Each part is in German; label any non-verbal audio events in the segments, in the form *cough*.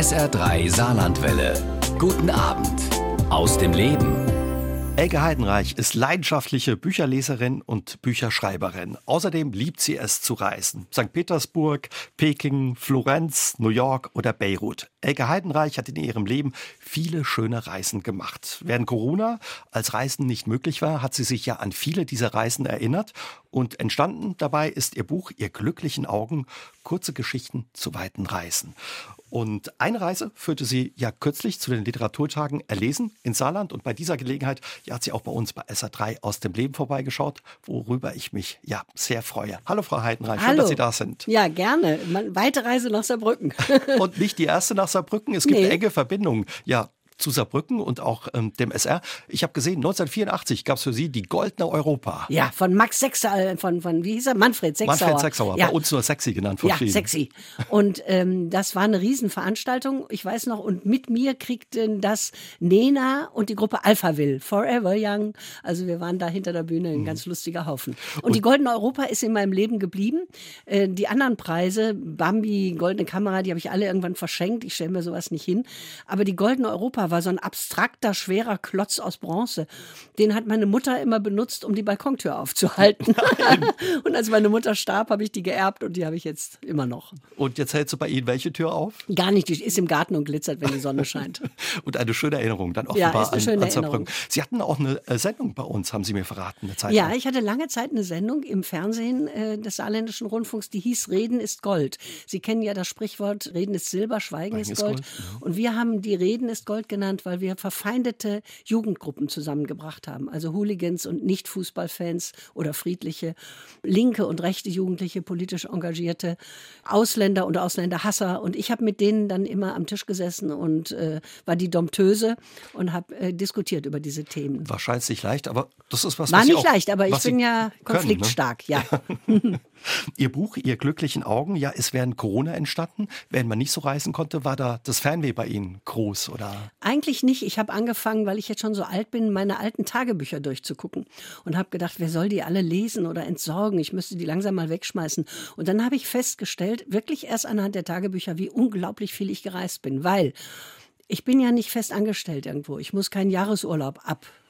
SR3 Saarlandwelle. Guten Abend aus dem Leben. Elke Heidenreich ist leidenschaftliche Bücherleserin und Bücherschreiberin. Außerdem liebt sie es zu reisen. St. Petersburg, Peking, Florenz, New York oder Beirut. Elke Heidenreich hat in ihrem Leben viele schöne Reisen gemacht. Während Corona als Reisen nicht möglich war, hat sie sich ja an viele dieser Reisen erinnert und entstanden dabei ist ihr Buch Ihr glücklichen Augen, kurze Geschichten zu weiten Reisen. Und eine Reise führte sie ja kürzlich zu den Literaturtagen erlesen in Saarland. Und bei dieser Gelegenheit ja, hat sie auch bei uns bei SA3 aus dem Leben vorbeigeschaut, worüber ich mich ja sehr freue. Hallo Frau Heidenreich, schön, dass Sie da sind. Ja, gerne. Weite Reise nach Saarbrücken. *laughs* Und nicht die erste nach Saarbrücken. Es gibt nee. enge Verbindungen. Ja, zu Saarbrücken und auch ähm, dem SR. Ich habe gesehen, 1984 gab es für Sie die Goldene Europa. Ja, von Max Sechser, äh, von, von wie hieß er? Manfred Sechsauer. Manfred Sechsauer, ja. bei uns nur Sexy genannt. Ja, Sexy. Und ähm, das war eine Riesenveranstaltung, ich weiß noch, und mit mir kriegten das Nena und die Gruppe Alphaville, Forever Young. Also wir waren da hinter der Bühne ein mhm. ganz lustiger Haufen. Und, und, die Goldene Europa ist in meinem Leben geblieben. Äh, die anderen Preise, Bambi, Goldene Kamera, die habe ich alle irgendwann verschenkt. Ich stelle mir sowas nicht hin. Aber die Goldene Europa war so ein abstrakter, schwerer Klotz aus Bronze. Den hat meine Mutter immer benutzt, um die Balkontür aufzuhalten. *laughs* und als meine Mutter starb, habe ich die geerbt und die habe ich jetzt immer noch. Und jetzt hältst du bei Ihnen welche Tür auf? Gar nicht, die ist im Garten und glitzert, wenn die Sonne scheint. *laughs* und eine schöne Erinnerung dann offenbar ja, ist eine an, an Erinnerung. Sie hatten auch eine äh, Sendung bei uns, haben Sie mir verraten, eine Zeit Ja, lang. ich hatte lange Zeit eine Sendung im Fernsehen äh, des Saarländischen Rundfunks, die hieß Reden ist Gold. Sie kennen ja das Sprichwort Reden ist Silber, Schweigen, Schweigen ist Gold. Gold ja. Und wir haben die Reden ist Gold genannt, weil wir verfeindete Jugendgruppen zusammengebracht haben. Also Hooligans und Nicht-Fußballfans oder friedliche, linke und rechte Jugendliche, politisch engagierte, Ausländer und Ausländerhasser. Und ich habe mit denen dann immer am Tisch gesessen und äh, war die Domptöse und habe äh, diskutiert über diese Themen. Wahrscheinlich nicht leicht, aber das ist was, War was nicht auch, leicht, aber ich bin ja konfliktstark, können, ne? ja. *laughs* Ihr Buch, Ihr glücklichen Augen, ja, ist während Corona entstanden. Wenn man nicht so reisen konnte, war da das Fernweh bei Ihnen groß, oder? Eigentlich nicht. Ich habe angefangen, weil ich jetzt schon so alt bin, meine alten Tagebücher durchzugucken und habe gedacht, wer soll die alle lesen oder entsorgen? Ich müsste die langsam mal wegschmeißen. Und dann habe ich festgestellt, wirklich erst anhand der Tagebücher, wie unglaublich viel ich gereist bin, weil ich bin ja nicht fest angestellt irgendwo. Ich muss keinen Jahresurlaub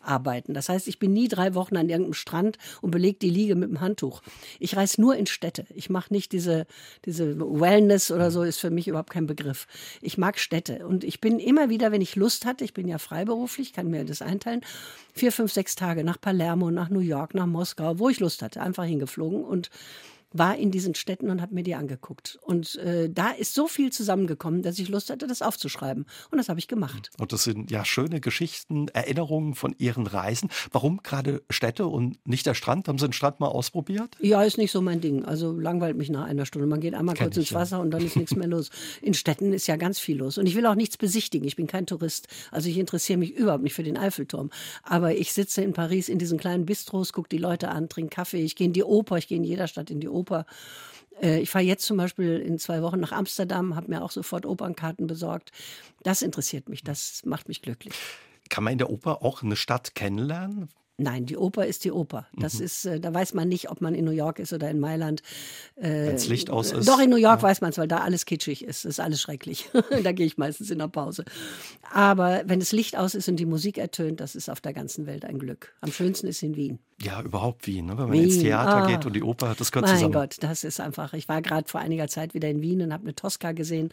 abarbeiten. Das heißt, ich bin nie drei Wochen an irgendeinem Strand und belege die Liege mit dem Handtuch. Ich reise nur in Städte. Ich mache nicht diese, diese Wellness oder so, ist für mich überhaupt kein Begriff. Ich mag Städte. Und ich bin immer wieder, wenn ich Lust hatte, ich bin ja freiberuflich, kann mir das einteilen, vier, fünf, sechs Tage nach Palermo, nach New York, nach Moskau, wo ich Lust hatte, einfach hingeflogen und war in diesen Städten und habe mir die angeguckt. Und äh, da ist so viel zusammengekommen, dass ich Lust hatte, das aufzuschreiben. Und das habe ich gemacht. Und das sind ja schöne Geschichten, Erinnerungen von Ihren Reisen. Warum gerade Städte und nicht der Strand? Haben Sie den Strand mal ausprobiert? Ja, ist nicht so mein Ding. Also langweilt mich nach einer Stunde. Man geht einmal Kenn kurz ins Wasser ja. und dann ist nichts mehr los. In Städten ist ja ganz viel los. Und ich will auch nichts besichtigen. Ich bin kein Tourist. Also ich interessiere mich überhaupt nicht für den Eiffelturm. Aber ich sitze in Paris in diesen kleinen Bistros, gucke die Leute an, trinke Kaffee. Ich gehe in die Oper. Ich gehe in jeder Stadt in die Oper. Oper. Äh, ich fahre jetzt zum Beispiel in zwei Wochen nach Amsterdam, habe mir auch sofort Opernkarten besorgt. Das interessiert mich, das macht mich glücklich. Kann man in der Oper auch eine Stadt kennenlernen? Nein, die Oper ist die Oper. Das mhm. ist, äh, da weiß man nicht, ob man in New York ist oder in Mailand. Äh, Wenn das Licht aus ist. Doch, in New York ja. weiß man es, weil da alles kitschig ist. Das ist alles schrecklich. *laughs* da gehe ich meistens in der Pause. Aber wenn das Licht aus ist und die Musik ertönt, das ist auf der ganzen Welt ein Glück. Am schönsten ist in Wien. Ja, überhaupt Wien. Ne? Wenn man Wien. ins Theater ah. geht und die Oper, das gehört mein zusammen. Mein Gott, das ist einfach. Ich war gerade vor einiger Zeit wieder in Wien und habe eine Tosca gesehen.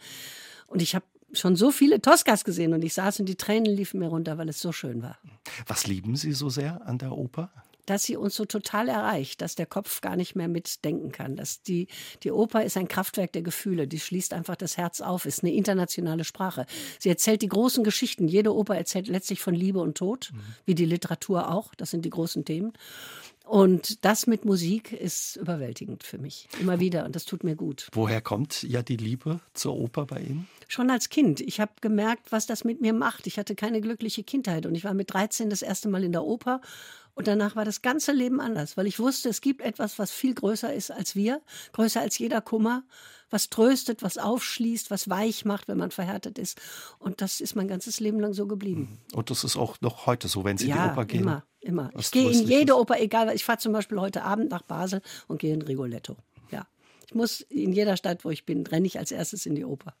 Und ich habe schon so viele Toscas gesehen und ich saß und die Tränen liefen mir runter, weil es so schön war. Was lieben Sie so sehr an der Oper? dass sie uns so total erreicht, dass der Kopf gar nicht mehr mitdenken kann. Dass die, die Oper ist ein Kraftwerk der Gefühle, die schließt einfach das Herz auf, ist eine internationale Sprache. Sie erzählt die großen Geschichten. Jede Oper erzählt letztlich von Liebe und Tod, mhm. wie die Literatur auch. Das sind die großen Themen. Und das mit Musik ist überwältigend für mich. Immer wieder. Und das tut mir gut. Woher kommt ja die Liebe zur Oper bei Ihnen? Schon als Kind. Ich habe gemerkt, was das mit mir macht. Ich hatte keine glückliche Kindheit. Und ich war mit 13 das erste Mal in der Oper und danach war das ganze Leben anders, weil ich wusste, es gibt etwas, was viel größer ist als wir, größer als jeder Kummer, was tröstet, was aufschließt, was weich macht, wenn man verhärtet ist. Und das ist mein ganzes Leben lang so geblieben. Mhm. Und das ist auch noch heute so, wenn Sie ja, in die Oper gehen. Immer, immer. Ich gehe in jede Oper, egal. Ich fahre zum Beispiel heute Abend nach Basel und gehe in Rigoletto. Ich muss in jeder Stadt, wo ich bin, renne ich als erstes in die Oper.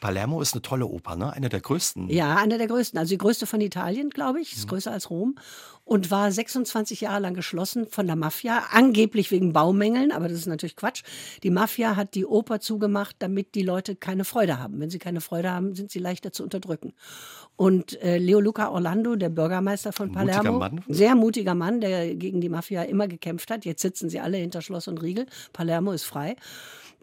Palermo ist eine tolle Oper, ne? Eine der größten. Ja, eine der größten. Also die größte von Italien, glaube ich. Ist mhm. größer als Rom. Und war 26 Jahre lang geschlossen von der Mafia. Angeblich wegen Baumängeln, aber das ist natürlich Quatsch. Die Mafia hat die Oper zugemacht, damit die Leute keine Freude haben. Wenn sie keine Freude haben, sind sie leichter zu unterdrücken. Und äh, Leo Luca Orlando, der Bürgermeister von Palermo, mutiger sehr mutiger Mann, der gegen die Mafia immer gekämpft hat. Jetzt sitzen sie alle hinter Schloss und Riegel. Palermo ist frei.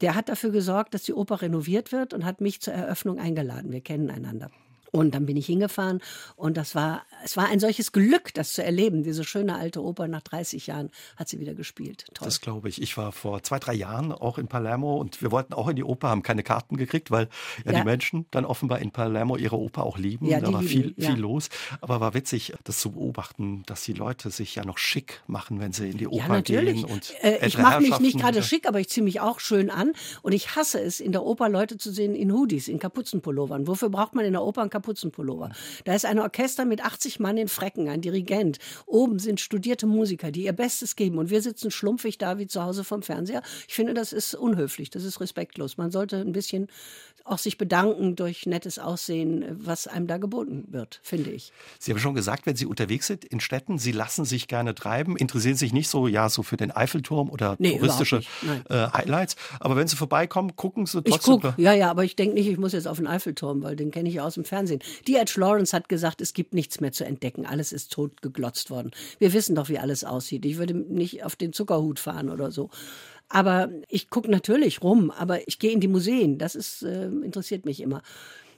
Der hat dafür gesorgt, dass die Oper renoviert wird und hat mich zur Eröffnung eingeladen. Wir kennen einander. Und dann bin ich hingefahren und das war, es war ein solches Glück, das zu erleben. Diese schöne alte Oper nach 30 Jahren hat sie wieder gespielt. Toll. Das glaube ich. Ich war vor zwei, drei Jahren auch in Palermo und wir wollten auch in die Oper, haben keine Karten gekriegt, weil ja, ja. die Menschen dann offenbar in Palermo ihre Oper auch lieben. Ja, da war viel, ja. viel los. Aber war witzig, das zu beobachten, dass die Leute sich ja noch schick machen, wenn sie in die Oper ja, natürlich. gehen. Und äh, ich mache mich nicht gerade schick, aber ich ziehe mich auch schön an. Und ich hasse es, in der Oper Leute zu sehen in Hoodies, in Kapuzenpullovern. Wofür braucht man in der Oper einen Kapuzenpullover. Da ist ein Orchester mit 80 Mann in Frecken, ein Dirigent. Oben sind studierte Musiker, die ihr Bestes geben. Und wir sitzen schlumpfig da wie zu Hause vom Fernseher. Ich finde, das ist unhöflich, das ist respektlos. Man sollte ein bisschen auch sich bedanken durch nettes Aussehen, was einem da geboten wird, finde ich. Sie haben schon gesagt, wenn Sie unterwegs sind in Städten, Sie lassen sich gerne treiben, interessieren sich nicht so, ja, so für den Eiffelturm oder nee, touristische äh, Highlights. Aber wenn Sie vorbeikommen, gucken Sie trotzdem. Ich gucke, ja, ja, aber ich denke nicht, ich muss jetzt auf den Eiffelturm, weil den kenne ich aus dem Fernsehen. Die Edge Lawrence hat gesagt, es gibt nichts mehr zu entdecken. Alles ist tot geglotzt worden. Wir wissen doch, wie alles aussieht. Ich würde nicht auf den Zuckerhut fahren oder so. Aber ich gucke natürlich rum, aber ich gehe in die Museen. Das ist, äh, interessiert mich immer.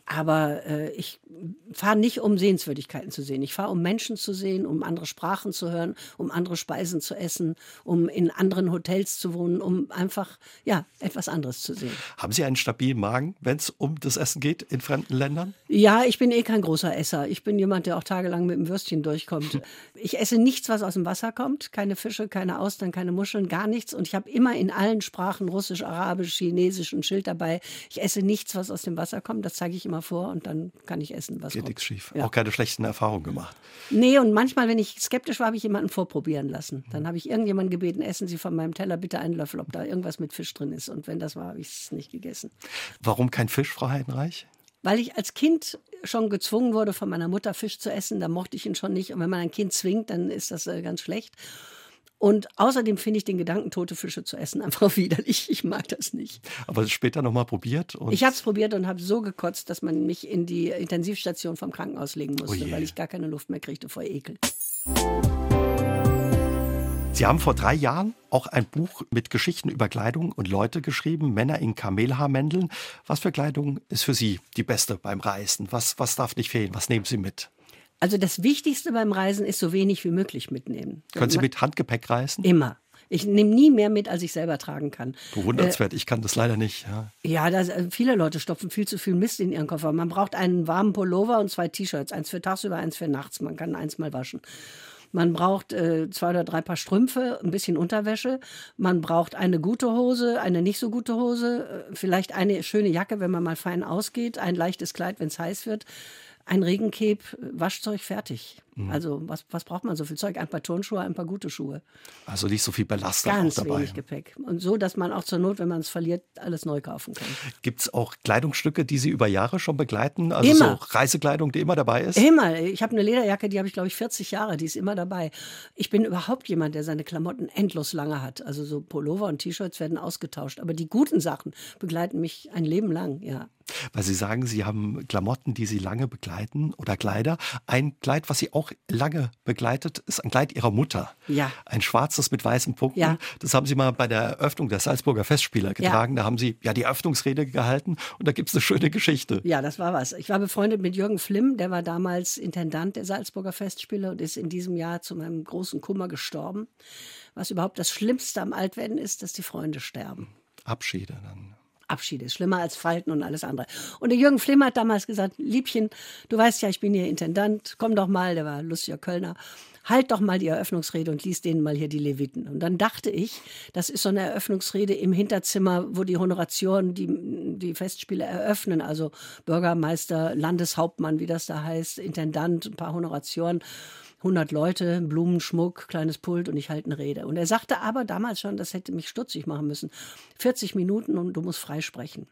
Aber äh, ich fahre nicht, um Sehenswürdigkeiten zu sehen. Ich fahre, um Menschen zu sehen, um andere Sprachen zu hören, um andere Speisen zu essen, um in anderen Hotels zu wohnen, um einfach ja etwas anderes zu sehen. Haben Sie einen stabilen Magen, wenn es um das Essen geht in fremden Ländern? Ja, ich bin eh kein großer Esser. Ich bin jemand, der auch tagelang mit dem Würstchen durchkommt. *laughs* Ich esse nichts, was aus dem Wasser kommt. Keine Fische, keine Austern, keine Muscheln, gar nichts. Und ich habe immer in allen Sprachen Russisch, Arabisch, Chinesisch ein Schild dabei. Ich esse nichts, was aus dem Wasser kommt. Das zeige ich immer immer vor und dann kann ich essen, was Geht nichts schief. Ja. Auch keine schlechten Erfahrungen gemacht. Nee, und manchmal, wenn ich skeptisch war, habe ich jemanden vorprobieren lassen. Dann habe ich irgendjemanden gebeten, essen Sie von meinem Teller bitte einen Löffel, ob da irgendwas mit Fisch drin ist. Und wenn das war, habe ich es nicht gegessen. Warum kein Fisch, Frau Heidenreich? Weil ich als Kind schon gezwungen wurde, von meiner Mutter Fisch zu essen. Da mochte ich ihn schon nicht. Und wenn man ein Kind zwingt, dann ist das äh, ganz schlecht. Und außerdem finde ich den Gedanken, tote Fische zu essen, einfach *laughs* widerlich. Ich mag das nicht. Aber später nochmal probiert? ich habe es probiert und habe so gekotzt, dass man mich in die Intensivstation vom Krankenhaus legen musste, oh weil ich gar keine Luft mehr kriegte vor Ekel. Sie haben vor drei Jahren auch ein Buch mit Geschichten über Kleidung und Leute geschrieben, Männer in Kamelhaarmänteln. Was für Kleidung ist für Sie die beste beim Reisen? Was, was darf nicht fehlen? Was nehmen Sie mit? Also das Wichtigste beim Reisen ist so wenig wie möglich mitnehmen. Können Sie mit Handgepäck reisen? Immer. Ich nehme nie mehr mit, als ich selber tragen kann. Bewundernswert, äh, ich kann das leider nicht. Ja, ja das, äh, viele Leute stopfen viel zu viel Mist in ihren Koffer. Man braucht einen warmen Pullover und zwei T-Shirts. Eins für tagsüber, eins für nachts. Man kann eins mal waschen. Man braucht äh, zwei oder drei Paar Strümpfe, ein bisschen Unterwäsche. Man braucht eine gute Hose, eine nicht so gute Hose, äh, vielleicht eine schöne Jacke, wenn man mal fein ausgeht, ein leichtes Kleid, wenn es heiß wird ein Regenkeb, Waschzeug fertig. Mhm. Also was, was braucht man so viel Zeug? Ein paar Turnschuhe, ein paar gute Schuhe. Also nicht so viel Belastung Ganz dabei. wenig Gepäck. Und so, dass man auch zur Not, wenn man es verliert, alles neu kaufen kann. Gibt es auch Kleidungsstücke, die Sie über Jahre schon begleiten? Also immer. so Reisekleidung, die immer dabei ist? Immer. Ich habe eine Lederjacke, die habe ich glaube ich 40 Jahre, die ist immer dabei. Ich bin überhaupt jemand, der seine Klamotten endlos lange hat. Also so Pullover und T-Shirts werden ausgetauscht. Aber die guten Sachen begleiten mich ein Leben lang, ja. Weil Sie sagen, Sie haben Klamotten, die Sie lange begleiten oder Kleider. Ein Kleid, was Sie auch lange begleitet, ist ein Kleid Ihrer Mutter. Ja. Ein schwarzes mit weißen Punkten. Ja. Das haben Sie mal bei der Eröffnung der Salzburger Festspiele getragen. Ja. Da haben Sie ja die Eröffnungsrede gehalten und da gibt es eine schöne Geschichte. Ja, das war was. Ich war befreundet mit Jürgen Flimm, der war damals Intendant der Salzburger Festspiele und ist in diesem Jahr zu meinem großen Kummer gestorben. Was überhaupt das Schlimmste am Altwerden ist, dass die Freunde sterben. Abschiede dann. Abschied ist schlimmer als Falten und alles andere. Und der Jürgen Flimm hat damals gesagt, Liebchen, du weißt ja, ich bin hier Intendant, komm doch mal, der war lustiger Kölner. halt doch mal die Eröffnungsrede und lies denen mal hier die Leviten. Und dann dachte ich, das ist so eine Eröffnungsrede im Hinterzimmer, wo die Honoration die, die Festspiele eröffnen, also Bürgermeister, Landeshauptmann, wie das da heißt, Intendant, ein paar Honorationen. 100 Leute, Blumenschmuck, kleines Pult und ich halte eine Rede. Und er sagte aber damals schon, das hätte mich stutzig machen müssen. 40 Minuten und du musst frei sprechen.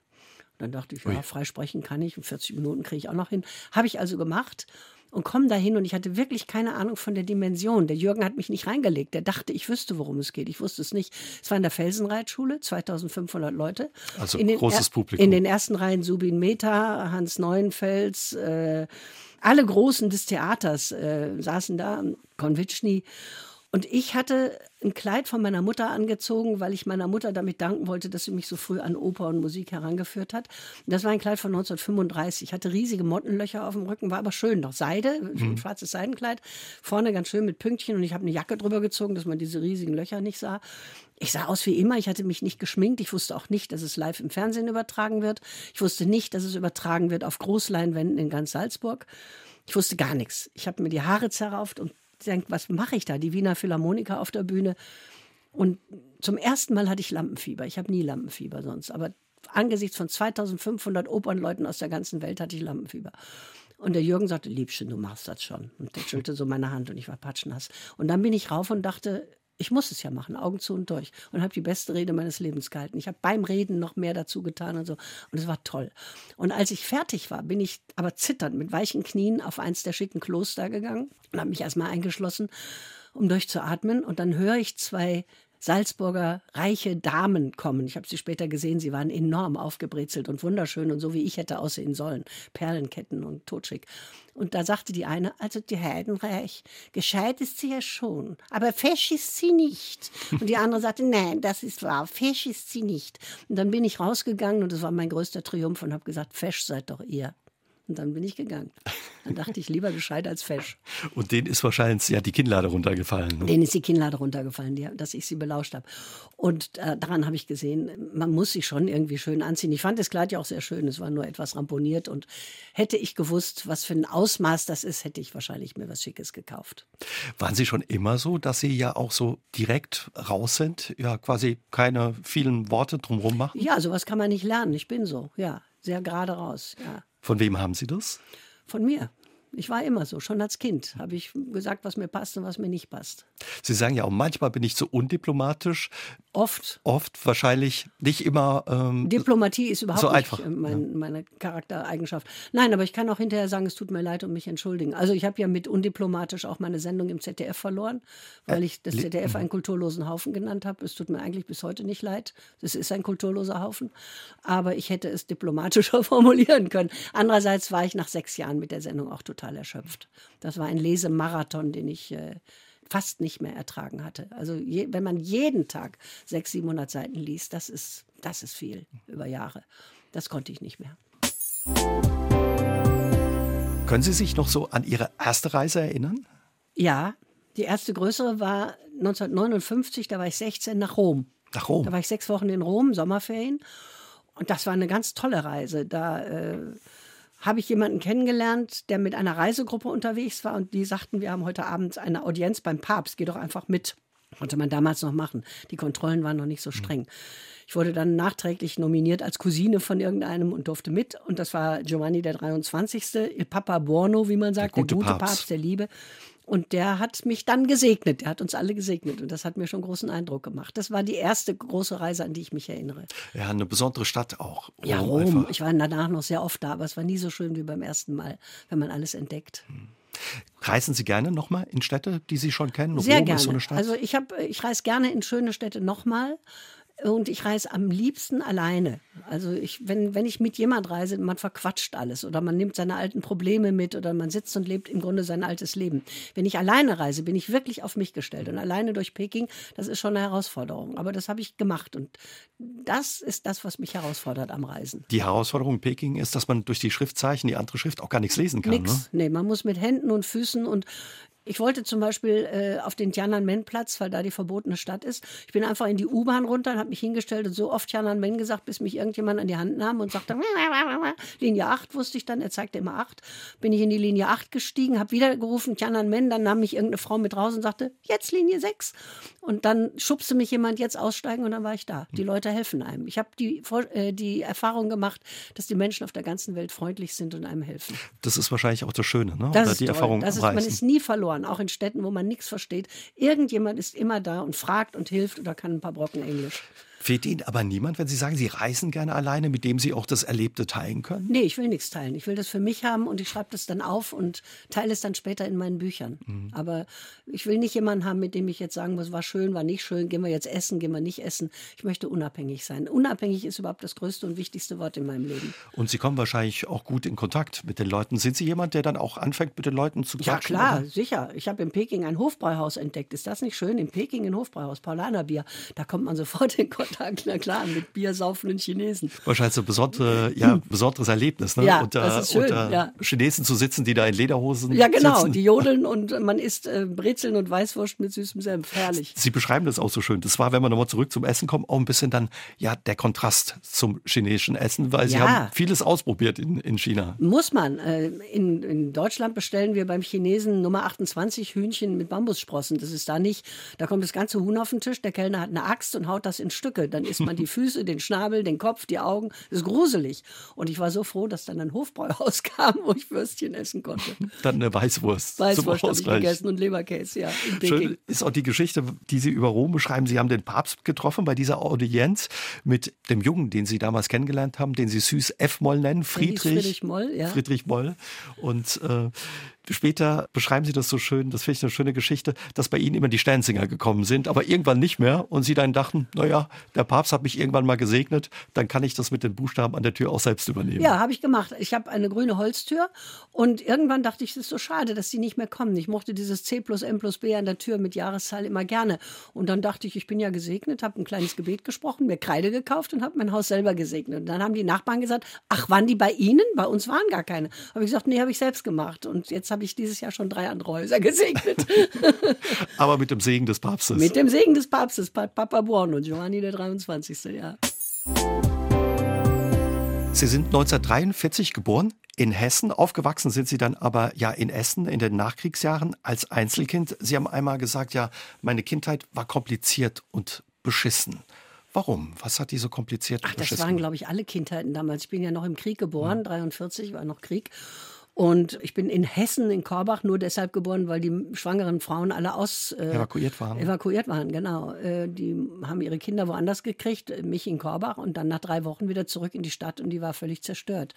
Dann dachte ich, ja, frei sprechen kann ich, 40 Minuten kriege ich auch noch hin. Habe ich also gemacht und komme dahin und ich hatte wirklich keine Ahnung von der Dimension. Der Jürgen hat mich nicht reingelegt. Der dachte, ich wüsste, worum es geht. Ich wusste es nicht. Es war in der Felsenreitschule, 2500 Leute. Also in großes Publikum. In den ersten Reihen Subin Mehta, Hans Neuenfels, äh, alle Großen des Theaters äh, saßen da, Konvitschny. Und ich hatte ein Kleid von meiner Mutter angezogen, weil ich meiner Mutter damit danken wollte, dass sie mich so früh an Oper und Musik herangeführt hat. Das war ein Kleid von 1935. Ich hatte riesige Mottenlöcher auf dem Rücken, war aber schön, noch Seide, mhm. ein schwarzes Seidenkleid, vorne ganz schön mit Pünktchen und ich habe eine Jacke drüber gezogen, dass man diese riesigen Löcher nicht sah. Ich sah aus wie immer, ich hatte mich nicht geschminkt, ich wusste auch nicht, dass es live im Fernsehen übertragen wird. Ich wusste nicht, dass es übertragen wird auf Großleinwänden in ganz Salzburg. Ich wusste gar nichts. Ich habe mir die Haare zerrauft und denkt, was mache ich da? Die Wiener Philharmoniker auf der Bühne. Und zum ersten Mal hatte ich Lampenfieber. Ich habe nie Lampenfieber sonst. Aber angesichts von 2500 Opernleuten aus der ganzen Welt hatte ich Lampenfieber. Und der Jürgen sagte, Liebchen, du machst das schon. Und der tätschelte so meine Hand und ich war patschnass. Und dann bin ich rauf und dachte, ich muss es ja machen, Augen zu und durch. Und habe die beste Rede meines Lebens gehalten. Ich habe beim Reden noch mehr dazu getan und so. Und es war toll. Und als ich fertig war, bin ich aber zitternd mit weichen Knien auf eins der schicken Kloster gegangen und habe mich erstmal eingeschlossen, um durchzuatmen. Und dann höre ich zwei Salzburger reiche Damen kommen. Ich habe sie später gesehen, sie waren enorm aufgebrezelt und wunderschön und so wie ich hätte aussehen sollen. Perlenketten und totschick. Und da sagte die eine, also die Heidenreich, gescheit ist sie ja schon, aber fesch ist sie nicht. Und die andere sagte, nein, das ist wahr, fesch ist sie nicht. Und dann bin ich rausgegangen und das war mein größter Triumph und habe gesagt, fesch seid doch ihr. Und dann bin ich gegangen. Dann dachte ich, lieber gescheit als fesch. *laughs* Und denen ist wahrscheinlich ja die Kinnlade runtergefallen. Ne? Denen ist die Kinnlade runtergefallen, die, dass ich sie belauscht habe. Und äh, daran habe ich gesehen, man muss sich schon irgendwie schön anziehen. Ich fand das Kleid ja auch sehr schön. Es war nur etwas ramponiert. Und hätte ich gewusst, was für ein Ausmaß das ist, hätte ich wahrscheinlich mir was Schickes gekauft. Waren Sie schon immer so, dass Sie ja auch so direkt raus sind? Ja, quasi keine vielen Worte drumherum machen? Ja, sowas kann man nicht lernen. Ich bin so, ja. Sehr gerade raus, ja. Von wem haben Sie das? Von mir. Ich war immer so, schon als Kind habe ich gesagt, was mir passt und was mir nicht passt. Sie sagen ja auch, manchmal bin ich zu undiplomatisch. Oft. Oft, wahrscheinlich nicht immer. Ähm, Diplomatie ist überhaupt so nicht einfach, mein, ja. meine Charaktereigenschaft. Nein, aber ich kann auch hinterher sagen, es tut mir leid und mich entschuldigen. Also ich habe ja mit undiplomatisch auch meine Sendung im ZDF verloren, weil ich das ZDF einen kulturlosen Haufen genannt habe. Es tut mir eigentlich bis heute nicht leid. Es ist ein kulturloser Haufen. Aber ich hätte es diplomatischer *laughs* formulieren können. Andererseits war ich nach sechs Jahren mit der Sendung auch total erschöpft. Das war ein Lesemarathon, den ich äh, fast nicht mehr ertragen hatte. Also je, wenn man jeden Tag 600, 700 Seiten liest, das ist, das ist viel über Jahre. Das konnte ich nicht mehr. Können Sie sich noch so an Ihre erste Reise erinnern? Ja, die erste größere war 1959, da war ich 16 nach Rom. Nach Rom? Da war ich sechs Wochen in Rom, Sommerferien. Und das war eine ganz tolle Reise. Da äh, habe ich jemanden kennengelernt, der mit einer Reisegruppe unterwegs war und die sagten, wir haben heute Abend eine Audienz beim Papst, geh doch einfach mit. Konnte man damals noch machen. Die Kontrollen waren noch nicht so streng. Ich wurde dann nachträglich nominiert als Cousine von irgendeinem und durfte mit. Und das war Giovanni der 23. Il Papa Buono, wie man sagt, der gute, der gute Papst. Papst der Liebe. Und der hat mich dann gesegnet. Der hat uns alle gesegnet. Und das hat mir schon großen Eindruck gemacht. Das war die erste große Reise, an die ich mich erinnere. Ja, eine besondere Stadt auch. Rom ja, Rom. Einfach. Ich war danach noch sehr oft da, aber es war nie so schön wie beim ersten Mal, wenn man alles entdeckt. Reisen Sie gerne nochmal in Städte, die Sie schon kennen? Sehr Rom gerne. Ist so eine Stadt? Also ich, hab, ich reise gerne in schöne Städte nochmal. Und ich reise am liebsten alleine. Also ich, wenn, wenn ich mit jemand reise, man verquatscht alles oder man nimmt seine alten Probleme mit oder man sitzt und lebt im Grunde sein altes Leben. Wenn ich alleine reise, bin ich wirklich auf mich gestellt. Und alleine durch Peking, das ist schon eine Herausforderung. Aber das habe ich gemacht. Und das ist das, was mich herausfordert am Reisen. Die Herausforderung in Peking ist, dass man durch die Schriftzeichen, die andere Schrift, auch gar nichts lesen kann. Nix. Ne? Nee, man muss mit Händen und Füßen und Ich wollte zum Beispiel äh, auf den Tiananmen-Platz, weil da die verbotene Stadt ist. Ich bin einfach in die U-Bahn runter und habe mich hingestellt und so oft Tiananmen gesagt, bis mich irgendjemand an die Hand nahm und sagte, *laughs* Linie 8 wusste ich dann, er zeigte immer 8. Bin ich in die Linie 8 gestiegen, habe wieder gerufen, Tiananmen, dann nahm mich irgendeine Frau mit raus und sagte, jetzt Linie 6. Und dann schubste mich jemand jetzt aussteigen und dann war ich da. Die Leute helfen einem. Ich habe die, äh, die Erfahrung gemacht, dass die Menschen auf der ganzen Welt freundlich sind und einem helfen. Das ist wahrscheinlich auch das Schöne, ne? Das Oder die toll. Erfahrung das ist, Man ist nie verloren verloren, auch in Städten, wo man nichts versteht. Irgendjemand ist immer da und fragt und hilft oder kann ein paar Brocken Englisch. Fehlt Ihnen aber niemand, wenn Sie sagen, Sie reisen gerne alleine, mit dem Sie auch das Erlebte teilen können? Nee, ich will nichts teilen. Ich will das für mich haben und ich schreibe das dann auf und teile es dann später in meinen Büchern. Mhm. Aber ich will nicht jemanden haben, mit dem ich jetzt sagen muss, war schön, war nicht schön, gehen wir jetzt essen, gehen wir nicht essen. Ich möchte unabhängig sein. Unabhängig ist überhaupt das größte und wichtigste Wort in meinem Leben. Und Sie kommen wahrscheinlich auch gut in Kontakt mit den Leuten. Sind Sie jemand, der dann auch anfängt, mit den Leuten zu quatschen? Ja, klar, oder? sicher. Ich habe in Peking ein Hofbräuhaus entdeckt. Ist das nicht schön? In Peking ein Hofbräuhaus, Paulanerbier. Da kommt man sofort in Kontakt. Na klar, mit biersaufenden Chinesen. Wahrscheinlich so ein besondere, ja, besonderes Erlebnis, ne? Ja, unter, das ist schön, unter ja. Chinesen zu sitzen, die da in Lederhosen Ja, genau, sitzen. die jodeln und man isst äh, Brezeln und Weißwurst mit süßem Senf. Herrlich. Sie beschreiben das auch so schön. Das war, wenn wir nochmal zurück zum Essen kommen, auch ein bisschen dann, ja, der Kontrast zum chinesischen Essen, weil Sie ja. haben vieles ausprobiert in, in China. Muss man. Äh, in, in Deutschland bestellen wir beim Chinesen Nummer 28 Hühnchen mit Bambussprossen. Das ist da nicht, da kommt das ganze Huhn auf den Tisch, der Kellner hat eine Axt und haut das in Stücke. Dann isst man die *laughs* Füße, den Schnabel, den Kopf, die Augen. Das ist gruselig. Und ich war so froh, dass dann ein Hofbräuhaus *laughs* kam, wo ich Würstchen essen konnte. Dann eine Weißwurst. Weißwurst habe ich gegessen und Leberkäse, ja. Schön ist auch die Geschichte, die Sie über Rom beschreiben. Sie haben den Papst getroffen bei dieser Audienz mit dem Jungen, den Sie damals kennengelernt haben, den Sie süß F-Moll nennen, Friedrich. Friedrich Moll, ja. Friedrich Moll. Und äh, Später beschreiben Sie das so schön, das finde ich eine schöne Geschichte, dass bei Ihnen immer die Sternsinger gekommen sind, aber irgendwann nicht mehr und Sie dann dachten, naja, der Papst hat mich irgendwann mal gesegnet, dann kann ich das mit den Buchstaben an der Tür auch selbst übernehmen. Ja, habe ich gemacht. Ich habe eine grüne Holztür und irgendwann dachte ich, es ist so schade, dass die nicht mehr kommen. Ich mochte dieses C plus M plus B an der Tür mit Jahreszahl immer gerne. Und dann dachte ich, ich bin ja gesegnet, habe ein kleines Gebet gesprochen, mir Kreide gekauft und habe mein Haus selber gesegnet. Und dann haben die Nachbarn gesagt, ach, waren die bei Ihnen? Bei uns waren gar keine. Habe ich gesagt, nee, habe ich selbst gemacht. Und jetzt habe ich dieses Jahr schon drei andere Häuser gesegnet. *laughs* Aber mit dem Segen des Papstes. Mit dem Segen des Papstes, Papa Buono, Giovanni der 23. Ja. Sie sind 1943 geboren in Hessen. Aufgewachsen sind Sie dann aber ja in Essen in den Nachkriegsjahren als Einzelkind. Sie haben einmal gesagt, ja, meine Kindheit war kompliziert und beschissen. Warum? Was hat die so kompliziert? Ach, das waren, glaube ich, alle Kindheiten damals. Ich bin ja noch im Krieg geboren, ja. 43 war noch Krieg. Und ich bin in Hessen, in Korbach, nur deshalb geboren, weil die schwangeren Frauen alle aus äh, evakuiert waren. Evakuiert waren, genau. Äh, die haben ihre Kinder woanders gekriegt, mich in Korbach und dann nach drei Wochen wieder zurück in die Stadt und die war völlig zerstört.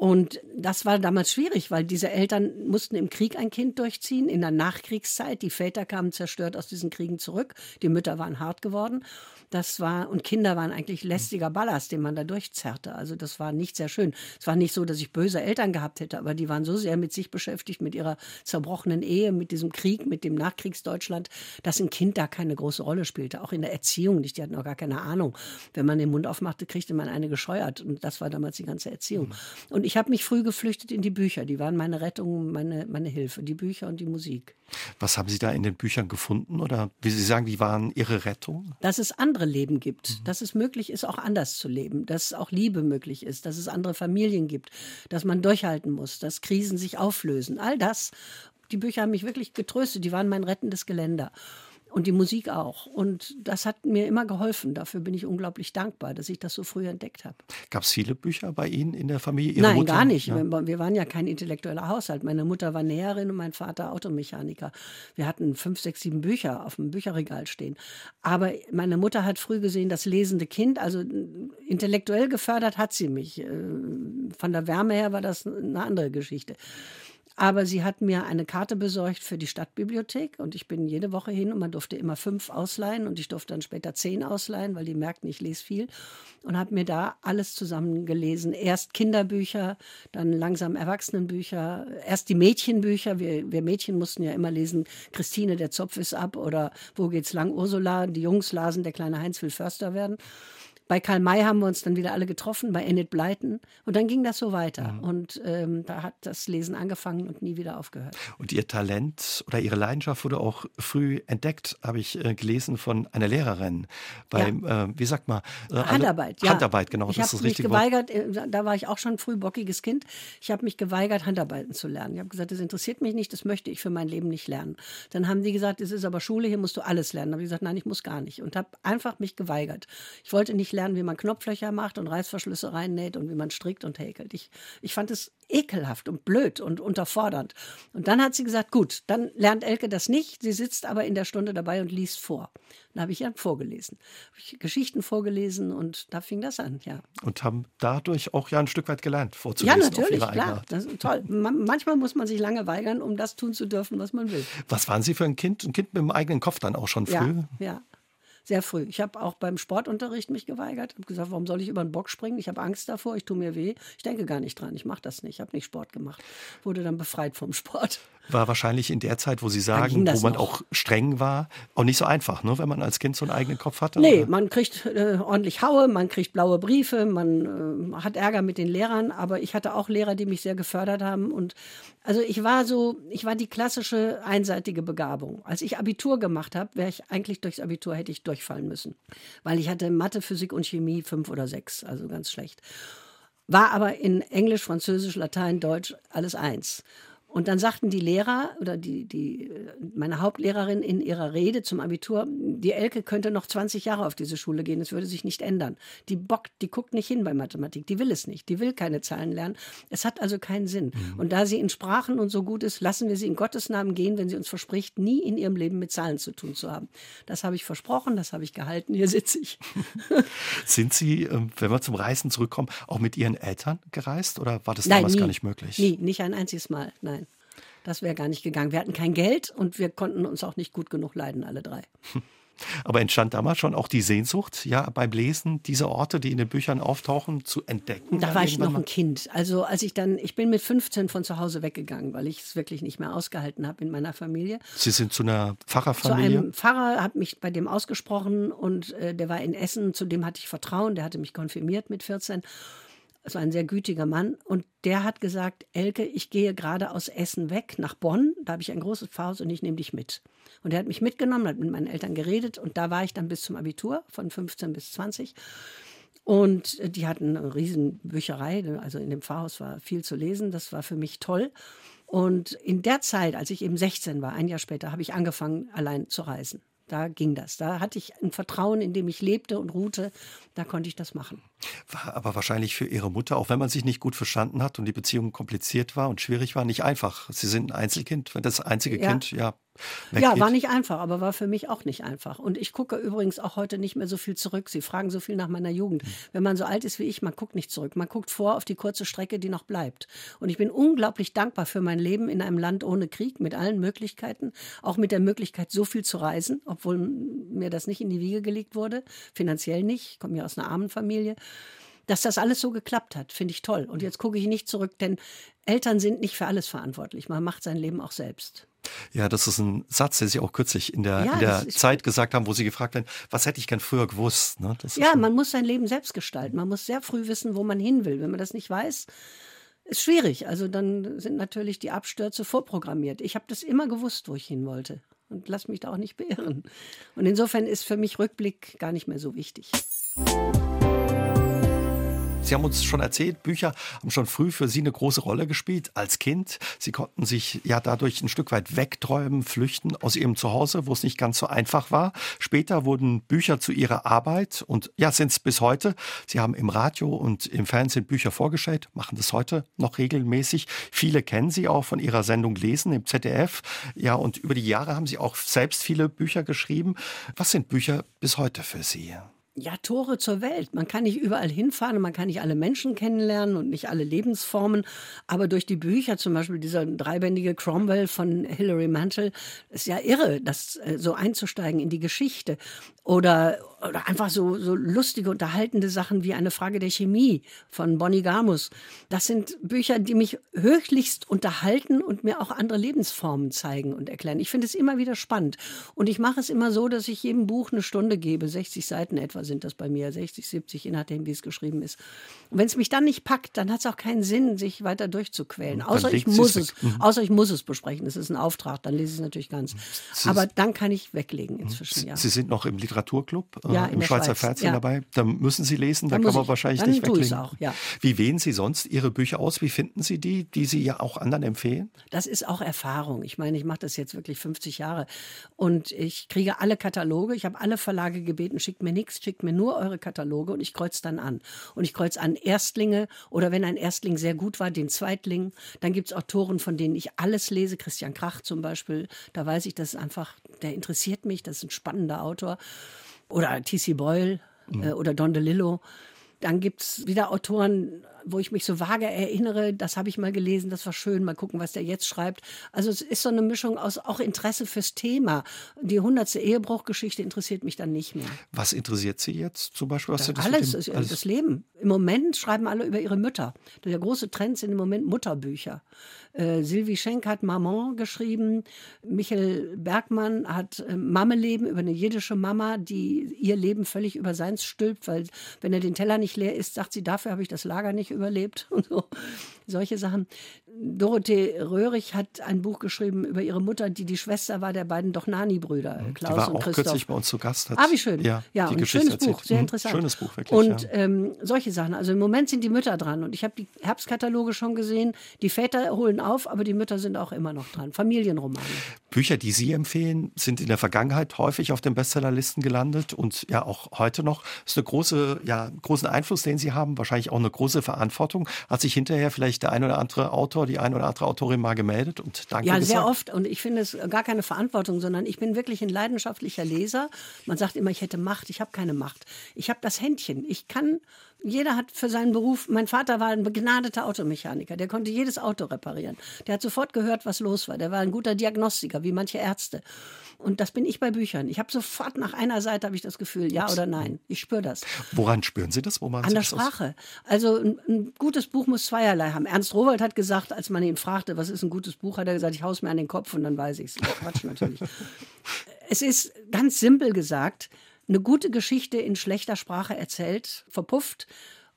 Und das war damals schwierig, weil diese Eltern mussten im Krieg ein Kind durchziehen, in der Nachkriegszeit. Die Väter kamen zerstört aus diesen Kriegen zurück. Die Mütter waren hart geworden. Das war, und Kinder waren eigentlich lästiger Ballast, den man da durchzerrte. Also das war nicht sehr schön. Es war nicht so, dass ich böse Eltern gehabt hätte, aber die waren so sehr mit sich beschäftigt, mit ihrer zerbrochenen Ehe, mit diesem Krieg, mit dem Nachkriegsdeutschland, dass ein Kind da keine große Rolle spielte. Auch in der Erziehung nicht. Die hatten auch gar keine Ahnung. Wenn man den Mund aufmachte, kriegte man eine gescheuert. Und das war damals die ganze Erziehung. Mhm. Und ich habe mich früh geflüchtet in die Bücher. Die waren meine Rettung, meine, meine Hilfe. Die Bücher und die Musik. Was haben Sie da in den Büchern gefunden? Oder wie Sie sagen, wie waren Ihre Rettung? Dass es andere Leben gibt. Mhm. Dass es möglich ist, auch anders zu leben. Dass auch Liebe möglich ist. Dass es andere Familien gibt. Dass man durchhalten muss. Dass Krisen sich auflösen. All das. Die Bücher haben mich wirklich getröstet. Die waren mein rettendes Geländer. Und die Musik auch. Und das hat mir immer geholfen. Dafür bin ich unglaublich dankbar, dass ich das so früh entdeckt habe. Gab es viele Bücher bei Ihnen in der Familie? Ihre Nein, Mutter? gar nicht. Ja. Wir waren ja kein intellektueller Haushalt. Meine Mutter war Näherin und mein Vater Automechaniker. Wir hatten fünf, sechs, sieben Bücher auf dem Bücherregal stehen. Aber meine Mutter hat früh gesehen, das lesende Kind, also intellektuell gefördert hat sie mich. Äh, von der Wärme her war das eine andere Geschichte. Aber sie hat mir eine Karte besorgt für die Stadtbibliothek und ich bin jede Woche hin und man durfte immer fünf ausleihen und ich durfte dann später zehn ausleihen, weil die merkten, ich lese viel und habe mir da alles zusammen gelesen. Erst Kinderbücher, dann langsam Erwachsenenbücher, erst die Mädchenbücher. Wir, wir Mädchen mussten ja immer lesen, Christine, der Zopf ist ab oder Wo geht's lang, Ursula. Die Jungs lasen, der kleine Heinz will Förster werden. Bei Karl May haben wir uns dann wieder alle getroffen, bei Enid Blyton. Und dann ging das so weiter. Mhm. Und ähm, da hat das Lesen angefangen und nie wieder aufgehört. Und Ihr Talent oder Ihre Leidenschaft wurde auch früh entdeckt, habe ich äh, gelesen von einer Lehrerin. Beim, ja. äh, wie sagt man? Äh, Handarbeit, ja. Handarbeit, genau. Ich das ist mich geweigert, Wort. Äh, da war ich auch schon früh bockiges Kind. Ich habe mich geweigert, Handarbeiten zu lernen. Ich habe gesagt, das interessiert mich nicht, das möchte ich für mein Leben nicht lernen. Dann haben die gesagt, es ist aber Schule, hier musst du alles lernen. Da habe ich gesagt, nein, ich muss gar nicht. Und habe einfach mich geweigert. Ich wollte nicht lernen, lernen, wie man Knopflöcher macht und Reißverschlüsse reinnäht und wie man strickt und häkelt. Ich, ich fand es ekelhaft und blöd und unterfordernd. Und dann hat sie gesagt, gut, dann lernt Elke das nicht. Sie sitzt aber in der Stunde dabei und liest vor. Dann habe ich ihr vorgelesen. Habe ich Geschichten vorgelesen und da fing das an, ja. Und haben dadurch auch ja ein Stück weit gelernt, vorzulesen. Ja, natürlich, klar. Das ist toll. manchmal muss man sich lange weigern, um das tun zu dürfen, was man will. Was waren Sie für ein Kind? Ein Kind mit dem eigenen Kopf dann auch schon früh? Ja, ja sehr früh. Ich habe auch beim Sportunterricht mich geweigert, habe gesagt, warum soll ich über den Bock springen? Ich habe Angst davor, ich tue mir weh. Ich denke gar nicht dran, ich mache das nicht. Ich habe nicht Sport gemacht. Wurde dann befreit vom Sport. War wahrscheinlich in der Zeit, wo Sie sagen, wo man noch. auch streng war, auch nicht so einfach, ne? wenn man als Kind so einen eigenen Kopf hatte? Nee, oder? man kriegt äh, ordentlich Haue, man kriegt blaue Briefe, man äh, hat Ärger mit den Lehrern, aber ich hatte auch Lehrer, die mich sehr gefördert haben. Und also ich war so, ich war die klassische einseitige Begabung. Als ich Abitur gemacht habe, wäre ich eigentlich durchs Abitur hätte ich durchfallen müssen. Weil ich hatte Mathe, Physik und Chemie fünf oder sechs, also ganz schlecht. War aber in Englisch, Französisch, Latein, Deutsch alles eins. Und dann sagten die Lehrer oder die, die, meine Hauptlehrerin in ihrer Rede zum Abitur, die Elke könnte noch 20 Jahre auf diese Schule gehen, es würde sich nicht ändern. Die bockt, die guckt nicht hin bei Mathematik, die will es nicht, die will keine Zahlen lernen. Es hat also keinen Sinn. Mhm. Und da sie in Sprachen und so gut ist, lassen wir sie in Gottes Namen gehen, wenn sie uns verspricht, nie in ihrem Leben mit Zahlen zu tun zu haben. Das habe ich versprochen, das habe ich gehalten, hier sitze ich. *laughs* Sind Sie, ähm, wenn wir zum Reisen zurückkommen, auch mit Ihren Eltern gereist oder war das Nein, damals nie, gar nicht möglich? Nie, nicht ein einziges Mal, nein. Das wäre gar nicht gegangen. Wir hatten kein Geld und wir konnten uns auch nicht gut genug leiden, alle drei. *laughs* Aber entstand damals schon auch die Sehnsucht, ja, beim Lesen diese Orte, die in den Büchern auftauchen, zu entdecken? Da war ich noch ein Kind. Also als ich dann, ich bin mit 15 von zu Hause weggegangen, weil ich es wirklich nicht mehr ausgehalten habe in meiner Familie. Sie sind zu einer Pfarrerfamilie? Zu einem Pfarrer, habe mich bei dem ausgesprochen und äh, der war in Essen, zu dem hatte ich Vertrauen, der hatte mich konfirmiert mit 14 war ein sehr gütiger Mann und der hat gesagt, Elke, ich gehe gerade aus Essen weg nach Bonn, da habe ich ein großes Pfarrhaus und ich nehme dich mit. Und er hat mich mitgenommen, hat mit meinen Eltern geredet und da war ich dann bis zum Abitur von 15 bis 20. Und die hatten eine riesen Bücherei, also in dem Pfarrhaus war viel zu lesen, das war für mich toll. Und in der Zeit, als ich eben 16 war, ein Jahr später, habe ich angefangen, allein zu reisen. Da ging das. Da hatte ich ein Vertrauen, in dem ich lebte und ruhte. Da konnte ich das machen. War aber wahrscheinlich für Ihre Mutter, auch wenn man sich nicht gut verstanden hat und die Beziehung kompliziert war und schwierig war, nicht einfach. Sie sind ein Einzelkind, das einzige ja. Kind, ja. Ja, war nicht einfach, aber war für mich auch nicht einfach. Und ich gucke übrigens auch heute nicht mehr so viel zurück. Sie fragen so viel nach meiner Jugend. Mhm. Wenn man so alt ist wie ich, man guckt nicht zurück. Man guckt vor auf die kurze Strecke, die noch bleibt. Und ich bin unglaublich dankbar für mein Leben in einem Land ohne Krieg, mit allen Möglichkeiten. Auch mit der Möglichkeit, so viel zu reisen, obwohl mir das nicht in die Wiege gelegt wurde. Finanziell nicht. Ich komme ja aus einer armen Familie dass das alles so geklappt hat, finde ich toll. Und jetzt gucke ich nicht zurück, denn Eltern sind nicht für alles verantwortlich. Man macht sein Leben auch selbst. Ja, das ist ein Satz, den Sie auch kürzlich in der, ja, in der Zeit gesagt haben, wo Sie gefragt haben, was hätte ich gern früher gewusst? Ne? ja, man muss sein Leben selbst gestalten. Man muss sehr früh wissen, wo man hin will. Wenn man das nicht weiß, ist schwierig. Also dann sind natürlich die Abstürze vorprogrammiert. Ich habe das immer gewusst, wo ich hin wollte. Und lass mich da auch nicht beirren. Und insofern ist für mich Rückblick gar nicht mehr so wichtig. Sie haben uns schon erzählt, Bücher haben schon früh für Sie eine große Rolle gespielt als Kind. Sie konnten sich ja dadurch ein Stück weit wegträumen, flüchten aus Ihrem Zuhause, wo es nicht ganz so einfach war. Später wurden Bücher zu Ihrer Arbeit und ja, sind es bis heute. Sie haben im Radio und im Fernsehen Bücher vorgestellt, machen das heute noch regelmäßig. Viele kennen Sie auch von Ihrer Sendung Lesen im ZDF. Ja, und über die Jahre haben Sie auch selbst viele Bücher geschrieben. Was sind Bücher bis heute für Sie? Ja, Tore zur Welt. Man kann nicht überall hinfahren und man kann nicht alle Menschen kennenlernen und nicht alle Lebensformen. Aber durch die Bücher, zum Beispiel dieser dreibändige Cromwell von Hilary Mantel, ist ja irre, das äh, so einzusteigen in die Geschichte. Oder oder einfach so, so lustige, unterhaltende Sachen wie eine Frage der Chemie von Bonnie Garmus. Das sind Bücher, die mich höchlichst unterhalten und mir auch andere Lebensformen zeigen und erklären. Ich finde es immer wieder spannend. Und ich mache es immer so, dass ich jedem Buch eine Stunde gebe. 60 Seiten etwa sind das bei mir, 60, 70, je nachdem, wie es geschrieben ist. Und wenn es mich dann nicht packt, dann hat es auch keinen Sinn, sich weiter durchzuquälen. Außer ich muss es, mhm. außer ich muss es besprechen. Das ist ein Auftrag, dann lese ich es natürlich ganz. Aber dann kann ich weglegen inzwischen, ja. Sie sind noch im Literaturclub? Ja, im Schweizer Fernsehen ja. dabei. Da müssen Sie lesen, da kann man ich, wahrscheinlich nicht weglegen. Auch, ja. Wie wählen Sie sonst Ihre Bücher aus? Wie finden Sie die, die Sie ja auch anderen empfehlen? Das ist auch Erfahrung. Ich meine, ich mache das jetzt wirklich 50 Jahre und ich kriege alle Kataloge. Ich habe alle Verlage gebeten, schickt mir nichts, schickt mir nur eure Kataloge und ich kreuze dann an. Und ich kreuze an Erstlinge oder wenn ein Erstling sehr gut war, den Zweitling. Dann gibt es Autoren, von denen ich alles lese. Christian Krach zum Beispiel. Da weiß ich, das ist einfach, der interessiert mich, das ist ein spannender Autor oder T.C. Boyle mhm. äh, oder Don DeLillo. Dann gibt es wieder Autoren, wo ich mich so vage erinnere, das habe ich mal gelesen, das war schön, mal gucken, was der jetzt schreibt. Also es ist so eine Mischung aus auch Interesse fürs Thema. Die hundertste Ehebruchgeschichte interessiert mich dann nicht mehr. Was interessiert Sie jetzt zum Beispiel? Was das alles, dem, alles, das Leben. Im Moment schreiben alle über ihre Mütter. Der große Trend sind im Moment Mutterbücher. Äh, Sylvie Schenk hat Maman geschrieben. Michael Bergmann hat äh, Mammeleben über eine jiddische Mama, die ihr Leben völlig über seins stülpt, weil wenn er den Teller nicht leer isst, sagt sie, dafür habe ich das Lager nicht überlebt *laughs* und so. Solche Sachen. Dorothee Röhrig hat ein Buch geschrieben über ihre Mutter, die die Schwester war der beiden Dochnani-Brüder, mhm. Klaus die war und auch Christoph. kürzlich bei uns zu Gast. Hat, ah, wie schön. Ja, ja ein schönes erzählt. Buch, sehr mhm. interessant. Schönes Buch, wirklich. Und ja. ähm, solche Sachen. Also im Moment sind die Mütter dran und ich habe die Herbstkataloge schon gesehen. Die Väter holen auf, aber die Mütter sind auch immer noch dran. Familienromane. Bücher, die Sie empfehlen, sind in der Vergangenheit häufig auf den Bestsellerlisten gelandet und ja auch heute noch. Das ist eine große, ja, großen Einfluss, den Sie haben, wahrscheinlich auch eine große Verantwortung. Hat sich hinterher vielleicht der ein oder andere Autor, die ein oder andere Autorin mal gemeldet und danke Ja, gesagt? sehr oft und ich finde es gar keine Verantwortung, sondern ich bin wirklich ein leidenschaftlicher Leser. Man sagt immer, ich hätte Macht, ich habe keine Macht. Ich habe das Händchen. Ich kann jeder hat für seinen Beruf, mein Vater war ein begnadeter Automechaniker, der konnte jedes Auto reparieren. Der hat sofort gehört, was los war. Der war ein guter Diagnostiker, wie manche Ärzte. Und das bin ich bei Büchern. Ich habe sofort nach einer Seite habe ich das Gefühl, ja oder nein. Ich spüre das. Woran spüren Sie das? Wo An der Sprache. Also ein, ein, gutes Buch muss zweierlei haben. Ernst Rowold hat gesagt, als man ihn fragte, was ist ein gutes Buch, hat er gesagt, ich hau's mir an den Kopf und dann weiß ich es. Quatsch natürlich. *laughs* es ist ganz simpel gesagt, eine gute Geschichte in schlechter Sprache erzählt, verpufft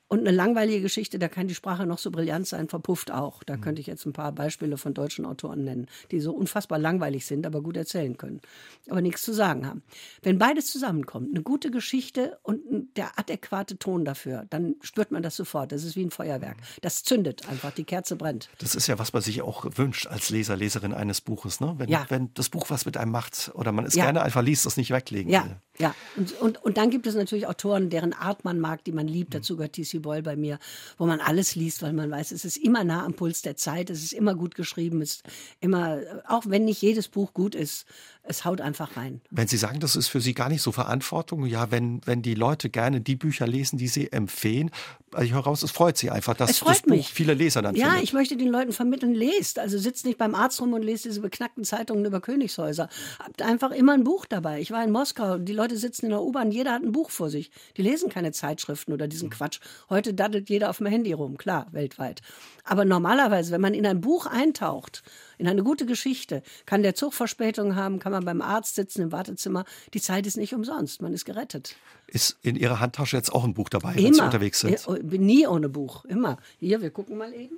und eine langweilige Geschichte, da kann die Sprache noch so brillant sein, verpufft auch. Da mhm. könnte ich jetzt ein paar Beispiele von deutschen Autoren nennen, die so unfassbar langweilig sind, aber gut erzählen können, aber nichts zu sagen haben. Wenn beides zusammenkommt, eine gute Geschichte und der adäquate Ton dafür, dann spürt man das sofort. Das ist wie ein Feuerwerk. Das zündet einfach, die Kerze brennt. Das ist ja, was man sich auch wünscht als Leser, Leserin eines Buches. Ne? Wenn, ja. wenn das Buch was mit einem macht oder man es ja. gerne einfach liest, das nicht weglegen ja. will. Ja, und, und, und dann gibt es natürlich Autoren, deren Art man mag, die man liebt. Dazu gehört T.C. Boyle bei mir, wo man alles liest, weil man weiß, es ist immer nah am Puls der Zeit, es ist immer gut geschrieben, es ist immer, auch wenn nicht jedes Buch gut ist, es haut einfach rein. Wenn Sie sagen, das ist für Sie gar nicht so Verantwortung, ja, wenn, wenn die Leute gerne die Bücher lesen, die Sie empfehlen, also ich höre raus, es freut Sie einfach, dass das Buch mich. viele Leser dann Ja, findet. ich möchte den Leuten vermitteln, lest. Also sitzt nicht beim Arzt rum und lest diese beknackten Zeitungen über Königshäuser. Habt einfach immer ein Buch dabei. Ich war in Moskau, die Leute sitzen in der U-Bahn, jeder hat ein Buch vor sich. Die lesen keine Zeitschriften oder diesen Quatsch. Heute daddelt jeder auf dem Handy rum, klar, weltweit. Aber normalerweise, wenn man in ein Buch eintaucht, in eine gute Geschichte. Kann der Zug Verspätung haben, kann man beim Arzt sitzen im Wartezimmer. Die Zeit ist nicht umsonst, man ist gerettet. Ist in Ihrer Handtasche jetzt auch ein Buch dabei, wenn Sie unterwegs sind? Ich äh, bin nie ohne Buch, immer. Hier, wir gucken mal eben.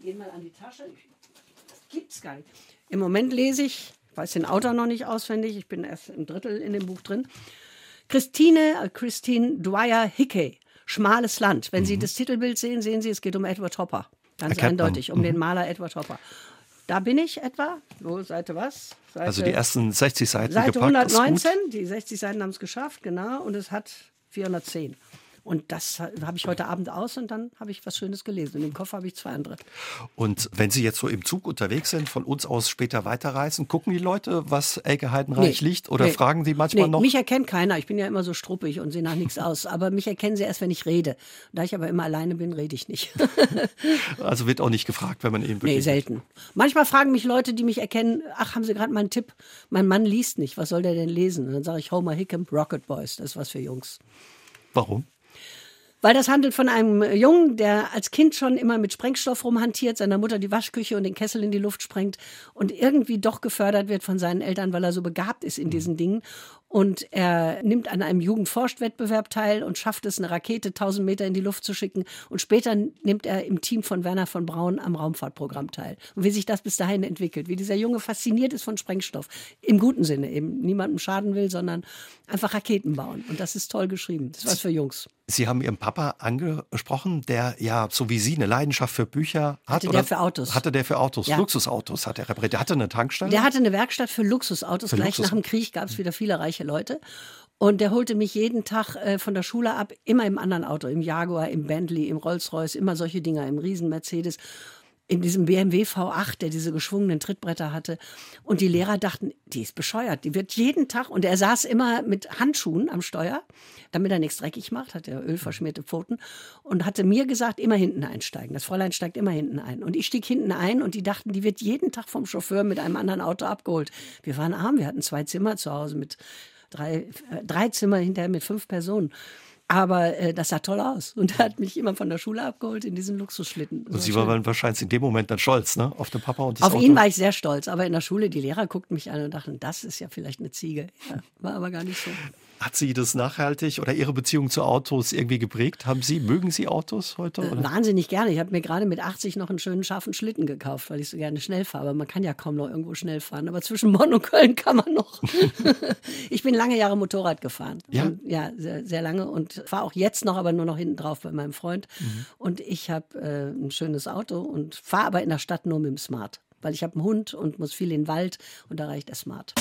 Gehen mal an die Tasche. Das gibt's gar nicht. Im Moment lese ich, ich weiß den Autor noch nicht auswendig, ich bin erst ein Drittel in dem Buch drin. Christine, äh, Christine Dwyer Hickey, Schmales Land. Wenn mhm. Sie das Titelbild sehen, sehen Sie, es geht um Edward Hopper. Ganz Erkennt eindeutig, man. um mhm. den Maler Edward Hopper. Da bin ich etwa. Wo, Seite was? Seite, also die ersten 60 Seiten Seite gepackt, 119, die 60 Seiten haben es geschafft, genau. Und es hat 410. Und das habe ich heute Abend aus und dann habe ich was Schönes gelesen. Und im Koffer habe ich zwei andere. Und wenn Sie jetzt so im Zug unterwegs sind, von uns aus später weiterreisen, gucken die Leute, was Elke Heidenreich nee, liegt? Oder nee, fragen Sie manchmal nee, noch? Mich erkennt keiner. Ich bin ja immer so struppig und sehe nach nichts aus. Aber mich erkennen sie erst, wenn ich rede. Da ich aber immer alleine bin, rede ich nicht. *laughs* also wird auch nicht gefragt, wenn man eben Nee, selten. Manchmal fragen mich Leute, die mich erkennen, ach, haben Sie gerade mal einen Tipp? Mein Mann liest nicht. Was soll der denn lesen? Und dann sage ich Homer Hickam, Rocket Boys. Das ist was für Jungs. Warum? Weil das handelt von einem Jungen, der als Kind schon immer mit Sprengstoff rumhantiert, seiner Mutter die Waschküche und den Kessel in die Luft sprengt und irgendwie doch gefördert wird von seinen Eltern, weil er so begabt ist in diesen Dingen und er nimmt an einem Jugendforscht-Wettbewerb teil und schafft es, eine Rakete 1000 Meter in die Luft zu schicken. Und später nimmt er im Team von Werner von Braun am Raumfahrtprogramm teil. Und wie sich das bis dahin entwickelt, wie dieser Junge fasziniert ist von Sprengstoff. Im guten Sinne eben. Niemandem schaden will, sondern einfach Raketen bauen. Und das ist toll geschrieben. Das ist was für Jungs. Sie haben Ihren Papa angesprochen, der ja, so wie Sie, eine Leidenschaft für Bücher hat. Hatte der für Autos. Hatte der für Autos, ja. Luxusautos hat er repariert. Der hatte eine Tankstelle? Der hatte eine Werkstatt für Luxusautos. Für Gleich Luxus. nach dem Krieg gab es wieder viele reiche reiche Leute. Und der holte mich jeden Tag äh, von der Schule ab, immer im anderen Auto, im Jaguar, im Bentley, im Rolls-Royce, immer solche Dinger, im Riesen-Mercedes in diesem BMW V8, der diese geschwungenen Trittbretter hatte. Und die Lehrer dachten, die ist bescheuert. Die wird jeden Tag, und er saß immer mit Handschuhen am Steuer, damit er nichts dreckig macht, hat er ölverschmierte Pfoten, und hatte mir gesagt, immer hinten einsteigen. Das Fräulein steigt immer hinten ein. Und ich stieg hinten ein und die dachten, die wird jeden Tag vom Chauffeur mit einem anderen Auto abgeholt. Wir waren arm, wir hatten zwei Zimmer zu Hause mit drei, äh, drei Zimmer hinterher mit fünf Personen. Aber äh, das sah toll aus. Und er hat mich immer von der Schule abgeholt in diesen Luxusschlitten. Und Sie waren wahrscheinlich in dem Moment dann stolz, ne? Auf den Papa und das Auf Auto. ihn war ich sehr stolz. Aber in der Schule, die Lehrer guckten mich an und dachten, das ist ja vielleicht eine Ziege. Ja, war aber gar nicht so. Hat Sie das nachhaltig oder Ihre Beziehung zu Autos irgendwie geprägt? Haben Sie, mögen Sie Autos heute? Äh, wahnsinnig gerne. Ich habe mir gerade mit 80 noch einen schönen scharfen Schlitten gekauft, weil ich so gerne schnell fahre. Man kann ja kaum noch irgendwo schnell fahren. Aber zwischen Bonn und Köln kann man noch. *laughs* ich bin lange Jahre Motorrad gefahren. Ja? Und, ja, sehr, sehr, lange und fahre auch jetzt noch, aber nur noch hinten drauf bei meinem Freund. Mhm. Und ich habe äh, ein schönes Auto und fahre aber in der Stadt nur mit dem Smart. Weil ich habe einen Hund und muss viel in den Wald und da reicht der Smart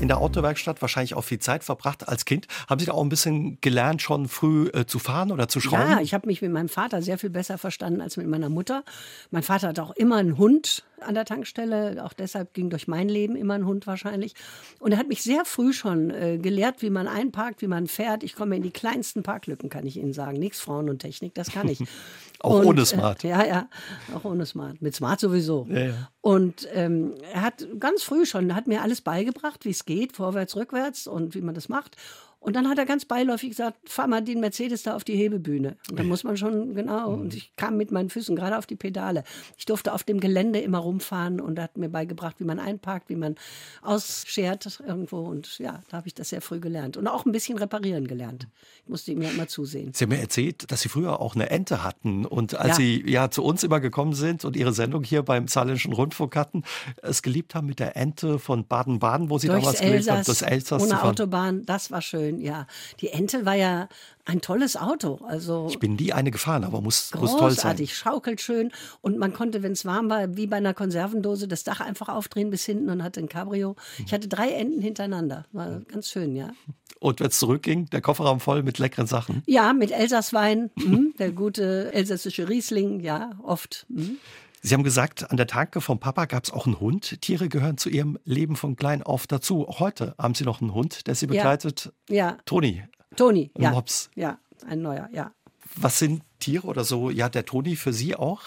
in der Autowerkstatt wahrscheinlich auch viel Zeit verbracht als Kind. Haben Sie da auch ein bisschen gelernt, schon früh äh, zu fahren oder zu schrauben? Ja, ich habe mich mit meinem Vater sehr viel besser verstanden als mit meiner Mutter. Mein Vater hat auch immer einen Hund an der Tankstelle. Auch deshalb ging durch mein Leben immer ein Hund wahrscheinlich. Und er hat mich sehr früh schon äh, gelehrt, wie man einparkt, wie man fährt. Ich komme in die kleinsten Parklücken, kann ich Ihnen sagen. Nichts Frauen und Technik, das kann ich. *laughs* auch und, ohne Smart. Äh, ja, ja, auch ohne Smart. Mit Smart sowieso. Ja, ja. Und ähm, er hat ganz früh schon, hat mir alles beigebracht, wie es geht, vorwärts, rückwärts und wie man das macht. Und dann hat er ganz beiläufig gesagt, fahr mal den Mercedes da auf die Hebebühne. Und da muss man schon, genau, und ich kam mit meinen Füßen gerade auf die Pedale. Ich durfte auf dem Gelände immer rumfahren und er hat mir beigebracht, wie man einparkt, wie man ausschert irgendwo. Und ja, da habe ich das sehr früh gelernt. Und auch ein bisschen reparieren gelernt. Ich musste ihm ja immer zusehen. Sie haben mir erzählt, dass Sie früher auch eine Ente hatten. Und als ja. Sie ja zu uns immer gekommen sind und Ihre Sendung hier beim Saarländischen Rundfunk hatten, es geliebt haben mit der Ente von Baden-Baden, wo Sie Durchs damals gelebt haben, das Elsass ohne Autobahn, das war schön schön, ja. Die Ente war ja ein tolles Auto. Also ich bin nie eine gefahren, aber muss, muss toll sein. Großartig, schaukelt schön. Und man konnte, wenn es warm war, wie bei einer Konservendose, das Dach einfach aufdrehen bis hinten und hatte ein Cabrio. Ich hatte drei Enten hintereinander. War ganz schön, ja. Und wenn es zurückging, der Kofferraum voll mit leckeren Sachen? Ja, mit Elsasswein, mh, der gute elsässische Riesling, ja, oft. Mh. Sie haben gesagt, an der Tanke vom Papa gab es auch einen Hund. Tiere gehören zu Ihrem Leben von klein auf dazu. Heute haben Sie noch einen Hund, der Sie begleitet. Ja. ja. Toni. Toni, ja. Mops. Ja, ein neuer, ja. Was sind Tiere oder so? Ja, der Toni für Sie auch?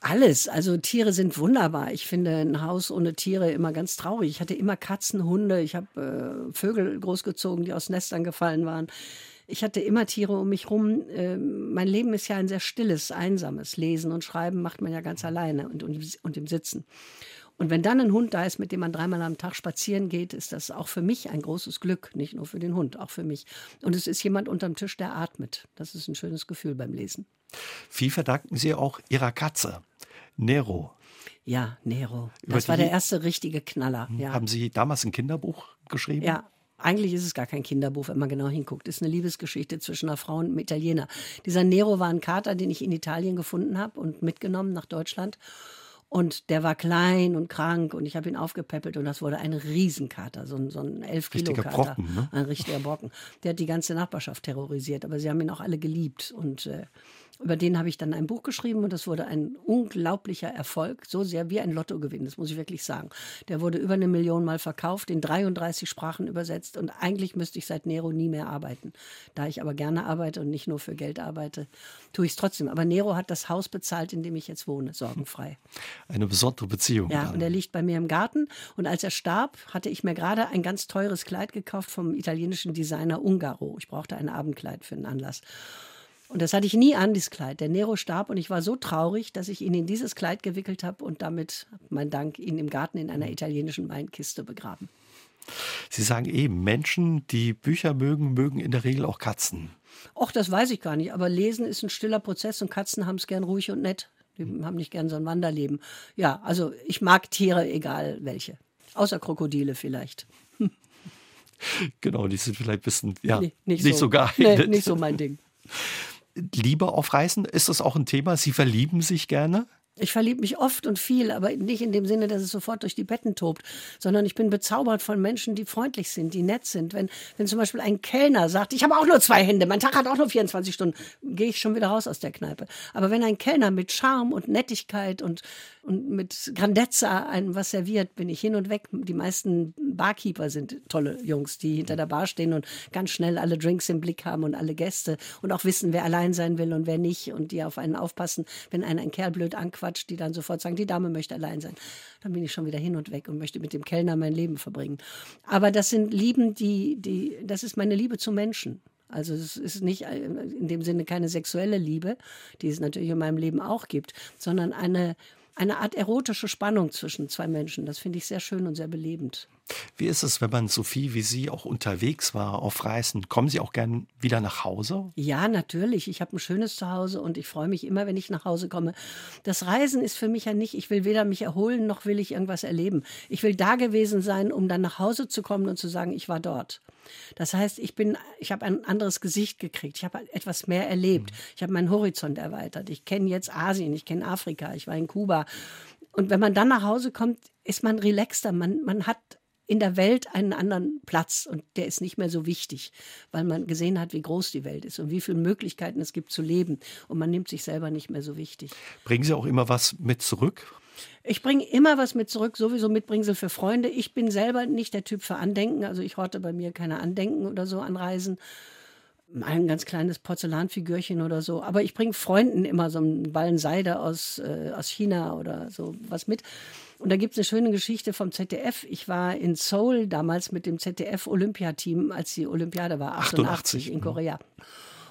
Alles. Also Tiere sind wunderbar. Ich finde ein Haus ohne Tiere immer ganz traurig. Ich hatte immer Katzen, Hunde. Ich habe äh, Vögel großgezogen, die aus Nestern gefallen waren. Ich hatte immer Tiere um mich rum. Äh, mein Leben ist ja ein sehr stilles, einsames. Lesen und Schreiben macht man ja ganz alleine und, und, und im Sitzen. Und wenn dann ein Hund da ist, mit dem man dreimal am Tag spazieren geht, ist das auch für mich ein großes Glück. Nicht nur für den Hund, auch für mich. Und es ist jemand unterm Tisch, der atmet. Das ist ein schönes Gefühl beim Lesen. Viel verdanken Sie auch Ihrer Katze, Nero. Ja, Nero. Das war der erste richtige Knaller. Hm, ja. Haben Sie damals ein Kinderbuch geschrieben? Ja, eigentlich ist es gar kein Kinderbuch, wenn man genau hinguckt. Es ist eine Liebesgeschichte zwischen einer Frau und einem Italiener. Dieser Nero war ein Kater, den ich in Italien gefunden habe und mitgenommen nach Deutschland. Und der war klein und krank und ich habe ihn aufgepäppelt und das wurde ein Riesenkater, so ein, so ein 11 Kilo Kater. Brocken, ne? Ein richtiger Brocken. Der hat die ganze Nachbarschaft terrorisiert, aber sie haben ihn auch alle geliebt und äh, über den habe ich dann ein Buch geschrieben und das wurde ein unglaublicher Erfolg, so sehr wie ein Lottogewinn, das muss ich wirklich sagen. Der wurde über eine Million Mal verkauft, in 33 Sprachen übersetzt und eigentlich müsste ich seit Nero nie mehr arbeiten. Da ich aber gerne arbeite und nicht nur für Geld arbeite, tue ich es trotzdem. Aber Nero hat das Haus bezahlt, in dem ich jetzt wohne, sorgenfrei. Eine besondere Beziehung. Ja, dann. und er liegt bei mir im Garten und als er starb, hatte ich mir gerade ein ganz teures Kleid gekauft vom italienischen Designer Ungaro. Ich brauchte ein Abendkleid für einen Anlass. Und das hatte ich nie an, dieses Kleid. Der Nero starb und ich war so traurig, dass ich ihn in dieses Kleid gewickelt habe und damit, mein Dank, ihn im Garten in einer italienischen Weinkiste begraben. Sie sagen eben, Menschen, die Bücher mögen, mögen in der Regel auch Katzen. Och, das weiß ich gar nicht. Aber Lesen ist ein stiller Prozess und Katzen haben es gern ruhig und nett. Die haben nicht gern so ein Wanderleben. Ja, also ich mag Tiere, egal welche. Außer Krokodile vielleicht. *laughs* Genau, die sind vielleicht ein bisschen, ja, nee, nicht, nicht so, so geeignet. Nee, nicht so mein Ding. *laughs* Liebe auf Reisen, ist das auch ein Thema? Sie verlieben sich gerne? Ich verliebe mich oft und viel, aber nicht in dem Sinne, dass es sofort durch die Betten tobt, sondern ich bin bezaubert von Menschen, die freundlich sind, die nett sind. Wenn, wenn zum Beispiel ein Kellner sagt, ich habe auch nur zwei Hände, mein Tag hat auch nur 24 Stunden, gehe ich schon wieder raus aus der Kneipe. Aber wenn ein Kellner mit Charme und Nettigkeit und und mit Grandezza einem was serviert, bin ich hin und weg. Die meisten Barkeeper sind tolle Jungs, die hinter der Bar stehen und ganz schnell alle Drinks im Blick haben und alle Gäste und auch wissen, wer allein sein will und wer nicht und die auf einen aufpassen. Wenn einer ein Kerl blöd anquatscht, die dann sofort sagen, die Dame möchte allein sein. Dann bin ich schon wieder hin und weg und möchte mit dem Kellner mein Leben verbringen. Aber das sind Lieben, die, die, das ist meine Liebe zu Menschen. Also es ist nicht in dem Sinne keine sexuelle Liebe, die es natürlich in meinem Leben auch gibt, sondern eine, eine Art erotische Spannung zwischen zwei Menschen. Das finde ich sehr schön und sehr belebend. Wie ist es, wenn man so viel wie Sie auch unterwegs war auf Reisen? Kommen Sie auch gern wieder nach Hause? Ja, natürlich. Ich habe ein schönes Zuhause und ich freue mich immer, wenn ich nach Hause komme. Das Reisen ist für mich ja nicht, ich will weder mich erholen noch will ich irgendwas erleben. Ich will da gewesen sein, um dann nach Hause zu kommen und zu sagen, ich war dort. Das heißt, ich bin, ich habe ein anderes Gesicht gekriegt. Ich habe etwas mehr erlebt. Mhm. Ich habe meinen Horizont erweitert. Ich kenne jetzt Asien, ich kenne Afrika, ich war in Kuba. Und wenn man dann nach Hause kommt, ist man relaxter. Man, man hat in der Welt einen anderen Platz und der ist nicht mehr so wichtig, weil man gesehen hat, wie groß die Welt ist und wie viele Möglichkeiten es gibt zu leben und man nimmt sich selber nicht mehr so wichtig. Bringen Sie auch immer was mit zurück? Ich bringe immer was mit zurück, sowieso Mitbringsel für Freunde. Ich bin selber nicht der Typ für Andenken, also ich horte bei mir keine Andenken oder so an Reisen. Ein ganz kleines Porzellanfigürchen oder so. Aber ich bringe Freunden immer so einen Ballen Seide aus, äh, aus China oder so was mit. Und da gibt es eine schöne Geschichte vom ZDF. Ich war in Seoul damals mit dem ZDF-Olympiateam, als die Olympiade war, 88, 88 in Korea.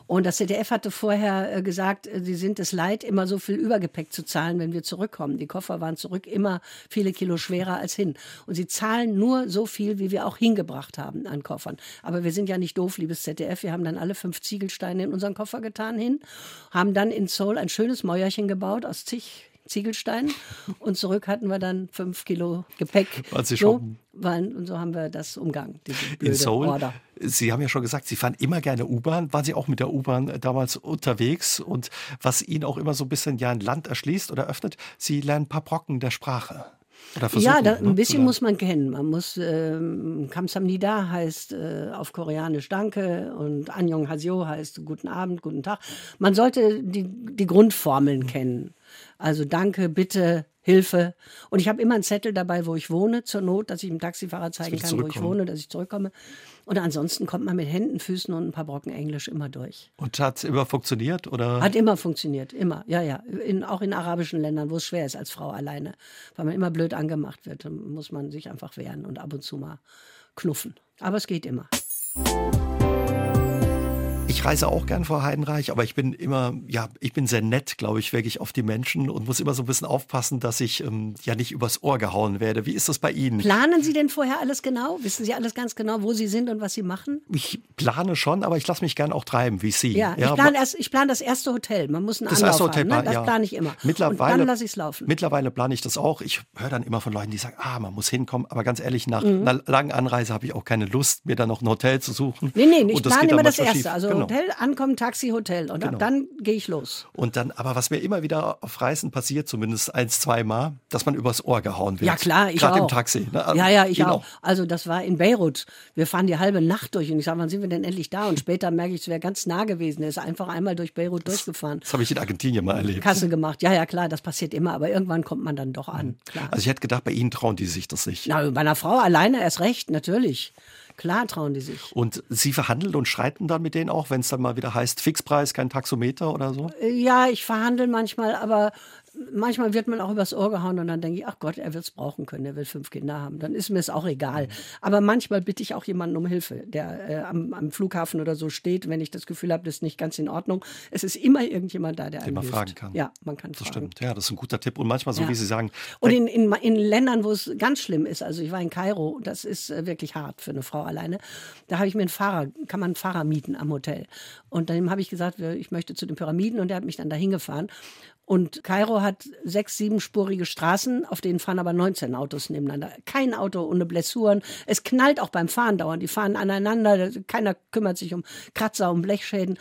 Und das ZDF hatte vorher äh, gesagt, äh, sie sind es leid, immer so viel Übergepäck zu zahlen, wenn wir zurückkommen. Die Koffer waren zurück immer viele Kilo schwerer als hin. Und sie zahlen nur so viel, wie wir auch hingebracht haben an Koffern. Aber wir sind ja nicht doof, liebes ZDF. Wir haben dann alle fünf Ziegelsteine in unseren Koffer getan hin, haben dann in Seoul ein schönes Mäuerchen gebaut aus zig Ziegelsteinen und zurück hatten wir dann fünf Kilo Gepäck. Waren Sie? So, und so haben wir das umgangen. In Seoul. Order. Sie haben ja schon gesagt, Sie fahren immer gerne U-Bahn. Waren Sie auch mit der U-Bahn damals unterwegs? Und was Ihnen auch immer so ein bisschen ja ein Land erschließt oder öffnet, Sie lernen ein paar Brocken der Sprache. ja, da, ein ne? bisschen Oder? muss man kennen. Man muss ähm, Kamsamnida heißt äh, auf Koreanisch Danke und Annyeong Haseo heißt Guten Abend, Guten Tag. Man sollte die, die Grundformeln kennen. Also danke, bitte, Hilfe. Und ich habe immer einen Zettel dabei, wo ich wohne, zur Not, dass ich dem Taxifahrer zeigen kann, wo ich wohne, dass ich zurückkomme. Und ansonsten kommt man mit Händen, Füßen und ein paar Brocken Englisch immer durch. Und hat es immer funktioniert? Oder? Hat immer funktioniert, immer. Ja, ja. In, auch in arabischen Ländern, wo es schwer ist als Frau alleine. Weil man immer blöd angemacht wird, muss man sich einfach wehren und ab und zu mal knuffen. Aber es geht immer. Ich reise auch gern vor Heidenreich, aber ich bin immer, ja, ich bin sehr nett, glaube ich, wirklich auf die Menschen und muss immer so ein bisschen aufpassen, dass ich ähm, ja nicht übers Ohr gehauen werde. Wie ist das bei Ihnen? Planen Sie denn vorher alles genau? Wissen Sie alles ganz genau, wo Sie sind und was Sie machen? Ich plane schon, aber ich lasse mich gern auch treiben, wie Sie. Ja, ja ich plane erst, ich plane das erste Hotel. Man muss einen das Anlauf erste Hotel, haben, ne? Das ja. plane ich immer. Mittlerweile, und dann lasse ich es laufen. Mittlerweile plane ich das auch. Ich höre dann immer von Leuten, die sagen, ah, man muss hinkommen. Aber ganz ehrlich, nach mhm. einer langen Anreise habe ich auch keine Lust, mir dann noch ein Hotel zu suchen. Nee, nee, ich plane immer das erste. Also genau. Hotel, ankommen, Taxi, Hotel. Und Genau. ab dann gehe ich los. Und dann, aber was mir immer wieder auf Reisen passiert, zumindest eins, zweimal, dass man übers Ohr gehauen wird. Ja, klar, ich Gerade auch. im Taxi. Ne? Ja, ja, ich Genau. auch. Also das war in Beirut. Wir fahren die halbe Nacht durch und ich sage, wann sind wir denn endlich da? Und später merke ich, es wäre ganz nah gewesen. Er ist einfach einmal durch Beirut durchgefahren. Das habe ich in Argentinien mal erlebt. Kasse gemacht. Ja, ja, klar, das passiert immer. Aber irgendwann kommt man dann doch an. Klar. Also ich hätte gedacht, bei Ihnen trauen die sich das nicht. Na, bei einer Frau alleine erst recht, natürlich. Klar trauen die sich. Und Sie verhandeln und streiten dann mit denen auch, wenn es dann mal wieder heißt, Fixpreis, kein Taxometer oder so? Ja, ich verhandle manchmal, aber manchmal wird man auch übers Ohr gehauen und dann denke ich, ach Gott, er wird es brauchen können, er will fünf Kinder haben. Dann ist mir es auch egal. Aber manchmal bitte ich auch jemanden um Hilfe, der äh, am, am Flughafen oder so steht, wenn ich das Gefühl habe, das ist nicht ganz in Ordnung. Es ist immer irgendjemand da, der Den man fragen kann. Ja, man kann Das fragen. stimmt. Ja, das ist ein guter Tipp. Und manchmal, so Ja. wie Sie sagen, Und in, in, in Ländern, wo es ganz schlimm ist, also ich war in Kairo, das ist äh, wirklich hart für eine Frau alleine, da habe ich mir einen Fahrer, kann man einen Fahrer mieten am Hotel. Und dann habe ich gesagt, ich möchte zu den Pyramiden und der hat mich dann dahin gefahren. Und Kairo hat sechs, siebenspurige Straßen, auf denen fahren aber 19 Autos nebeneinander. Kein Auto ohne Blessuren. Es knallt auch beim Fahren dauernd. Die fahren aneinander. Keiner kümmert sich um Kratzer, um Blechschäden.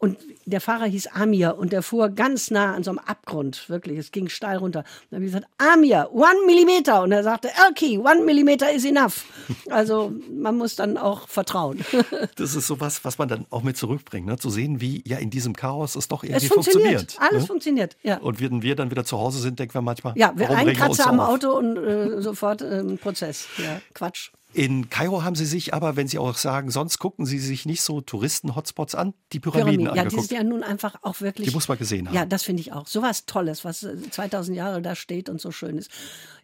Und der Fahrer hieß Amir und der fuhr ganz nah an so einem Abgrund, wirklich. Es ging steil runter. Dann habe ich gesagt, Amir, one Millimeter. Und er sagte, okay, one Millimeter is enough. Also man muss dann auch vertrauen. *laughs* das ist sowas, was man dann auch mit zurückbringt. Ne? Zu sehen, wie ja in diesem Chaos es doch Es irgendwie funktioniert. Alles ne? funktioniert, ja. Und wenn wir dann wieder zu Hause sind, denken wir manchmal, Ja, wir warum ein regen wir uns Kratzer so am auf? Auto und äh, sofort äh, ein Prozess. Ja, Quatsch. In Kairo haben Sie sich aber, wenn Sie auch sagen, sonst gucken Sie sich nicht so Touristen-Hotspots an, die Pyramiden, Pyramiden. Ja, die angeguckt. sind ja nun einfach auch wirklich. Die muss man gesehen haben. Ja, das finde ich auch. So was Tolles, was äh, 2000 Jahre da steht und so schön ist.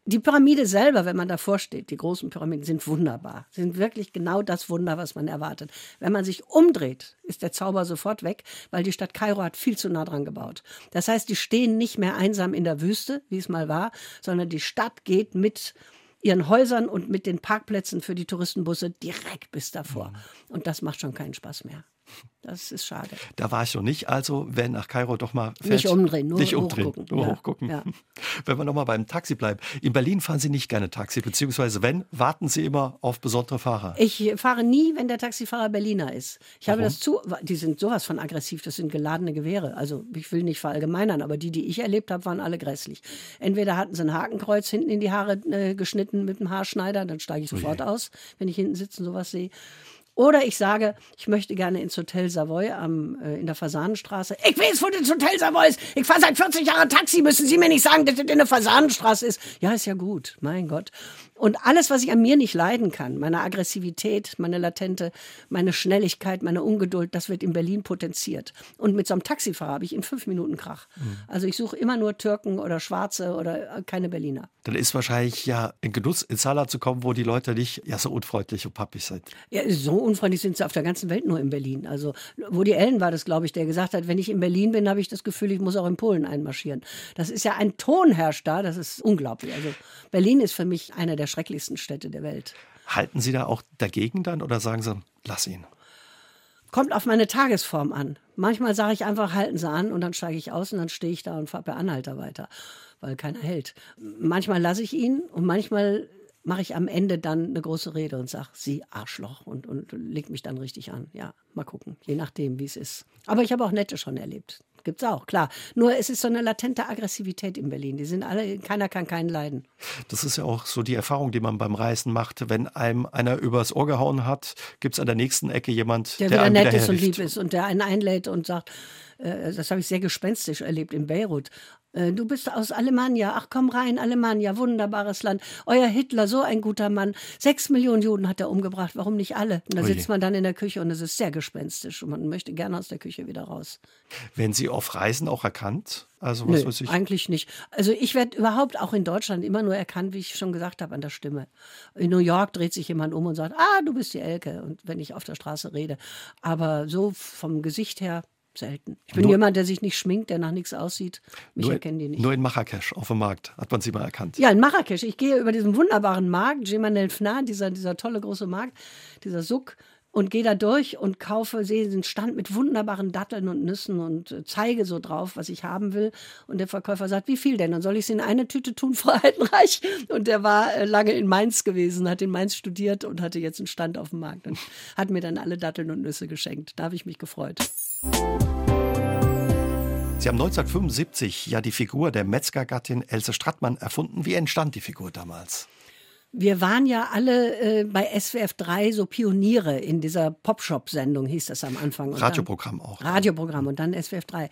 Die Pyramide selber, wenn man davor steht, die großen Pyramiden, sind wunderbar. Sind wirklich genau das Wunder, was man erwartet. Wenn man sich umdreht, ist der Zauber sofort weg, weil die Stadt Kairo hat viel zu nah dran gebaut. Das heißt, die stehen nicht mehr einsam in der Wüste, wie es mal war, sondern die Stadt geht mit ihren Häusern und mit den Parkplätzen für die Touristenbusse direkt bis davor. Und das macht schon keinen Spaß mehr. Das ist schade. Da war ich noch nicht, also wer nach Kairo doch mal fährt, Nicht umdrehen, nur nicht umdrehen, hochgucken. nur Ja, hochgucken. ja. *laughs* Wenn wir noch mal beim Taxi bleiben. In Berlin fahren Sie nicht gerne Taxi, beziehungsweise wenn, warten Sie immer auf besondere Fahrer. Ich fahre nie, wenn der Taxifahrer Berliner ist. Ich habe Warum? das zu, die sind sowas von aggressiv, das sind geladene Gewehre. Also ich will nicht verallgemeinern, aber die, die ich erlebt habe, waren alle grässlich. Entweder hatten sie ein Hakenkreuz hinten in die Haare äh, geschnitten mit dem Haarschneider, dann steige ich sofort aus, wenn ich hinten sitzen sowas sehe. Oder ich sage, ich möchte gerne ins Hotel Savoy am, äh, in der Fasanenstraße. Ich weiß, wo das Hotel Savoy ist. Ich fahre seit 40 Jahren Taxi. Müssen Sie mir nicht sagen, dass das in der Fasanenstraße ist. Ja, ist ja gut. Mein Gott. Und alles, was ich an mir nicht leiden kann, meine Aggressivität, meine Latente, meine Schnelligkeit, meine Ungeduld, das wird in Berlin potenziert. Und mit so einem Taxifahrer habe ich in fünf Minuten Krach. Also ich suche immer nur Türken oder Schwarze oder äh, keine Berliner. Dann ist wahrscheinlich ja ein Genuss, ins Saarland zu kommen, wo die Leute nicht ja so unfreundlich und pappig sind. Ja, so unfreundlich sind sie auf der ganzen Welt nur in Berlin. Also Woody Allen war das, glaube ich, der gesagt hat, wenn ich in Berlin bin, habe ich das Gefühl, ich muss auch in Polen einmarschieren. Das ist ja ein Ton herrscht da, das ist unglaublich. Also Berlin ist für mich einer der schrecklichsten Städte der Welt. Halten Sie da auch dagegen dann oder sagen Sie, lass ihn? Kommt auf meine Tagesform an. Manchmal sage ich einfach, halten Sie an und dann steige ich aus und dann stehe ich da und fahre per Anhalter weiter, weil keiner hält. Manchmal lasse ich ihn und manchmal mache ich am Ende dann eine große Rede und sage, Sie Arschloch und, und leg mich dann richtig an. Ja, mal gucken, je nachdem, wie es ist. Aber ich habe auch Nette schon erlebt. Gibt's auch, klar. Nur es ist so eine latente Aggressivität in Berlin. Die sind alle, keiner kann keinen leiden. Das ist ja auch so die Erfahrung, die man beim Reisen macht. Wenn einem einer übers Ohr gehauen hat, gibt es an der nächsten Ecke jemand, der, der, wieder nett wieder ist und lieb ist und der einen einlädt und sagt, äh, das habe ich sehr gespenstisch erlebt in Beirut. Äh, du bist aus Alemannia, ach komm rein, Alemannia, wunderbares Land. Euer Hitler, so ein guter Mann. Sechs Millionen Juden hat er umgebracht, warum nicht alle? Und da Oje. sitzt man dann in der Küche und es ist sehr gespenstisch und man möchte gerne aus der Küche wieder raus. Werden Sie auf Reisen auch erkannt? Also was Nö, weiß ich. eigentlich nicht. Also ich werde überhaupt auch in Deutschland immer nur erkannt, wie ich schon gesagt habe, an der Stimme. In New York dreht sich jemand um und sagt, ah, du bist die Elke. Und wenn ich auf der Straße rede. Aber so vom Gesicht her selten. Ich bin Nur- jemand, der sich nicht schminkt, der nach nichts aussieht. Mich erkennen die nicht. nur in Marrakesch auf dem Markt hat man Sie mal erkannt. Ja, in Marrakesch. Ich gehe über diesen wunderbaren Markt, Gemanel Fna, dieser, dieser tolle große Markt, dieser Suk. Und gehe da durch und kaufe, sehe den Stand mit wunderbaren Datteln und Nüssen und äh, zeige so drauf, was ich haben will. Und der Verkäufer sagt, wie viel denn? Dann soll ich es in eine Tüte tun, Frau Altenreich. Und der war äh, lange in Mainz gewesen, hat in Mainz studiert und hatte jetzt einen Stand auf dem Markt und hat mir dann alle Datteln und Nüsse geschenkt. Da habe ich mich gefreut. Sie haben 1975 ja die Figur der Metzgergattin Else Strattmann erfunden. Wie entstand die Figur damals? Wir waren ja alle äh, bei SWF 3 so Pioniere in dieser Popshop-Sendung, hieß das am Anfang. Und Radioprogramm dann, auch. Radioprogramm und dann SWF 3.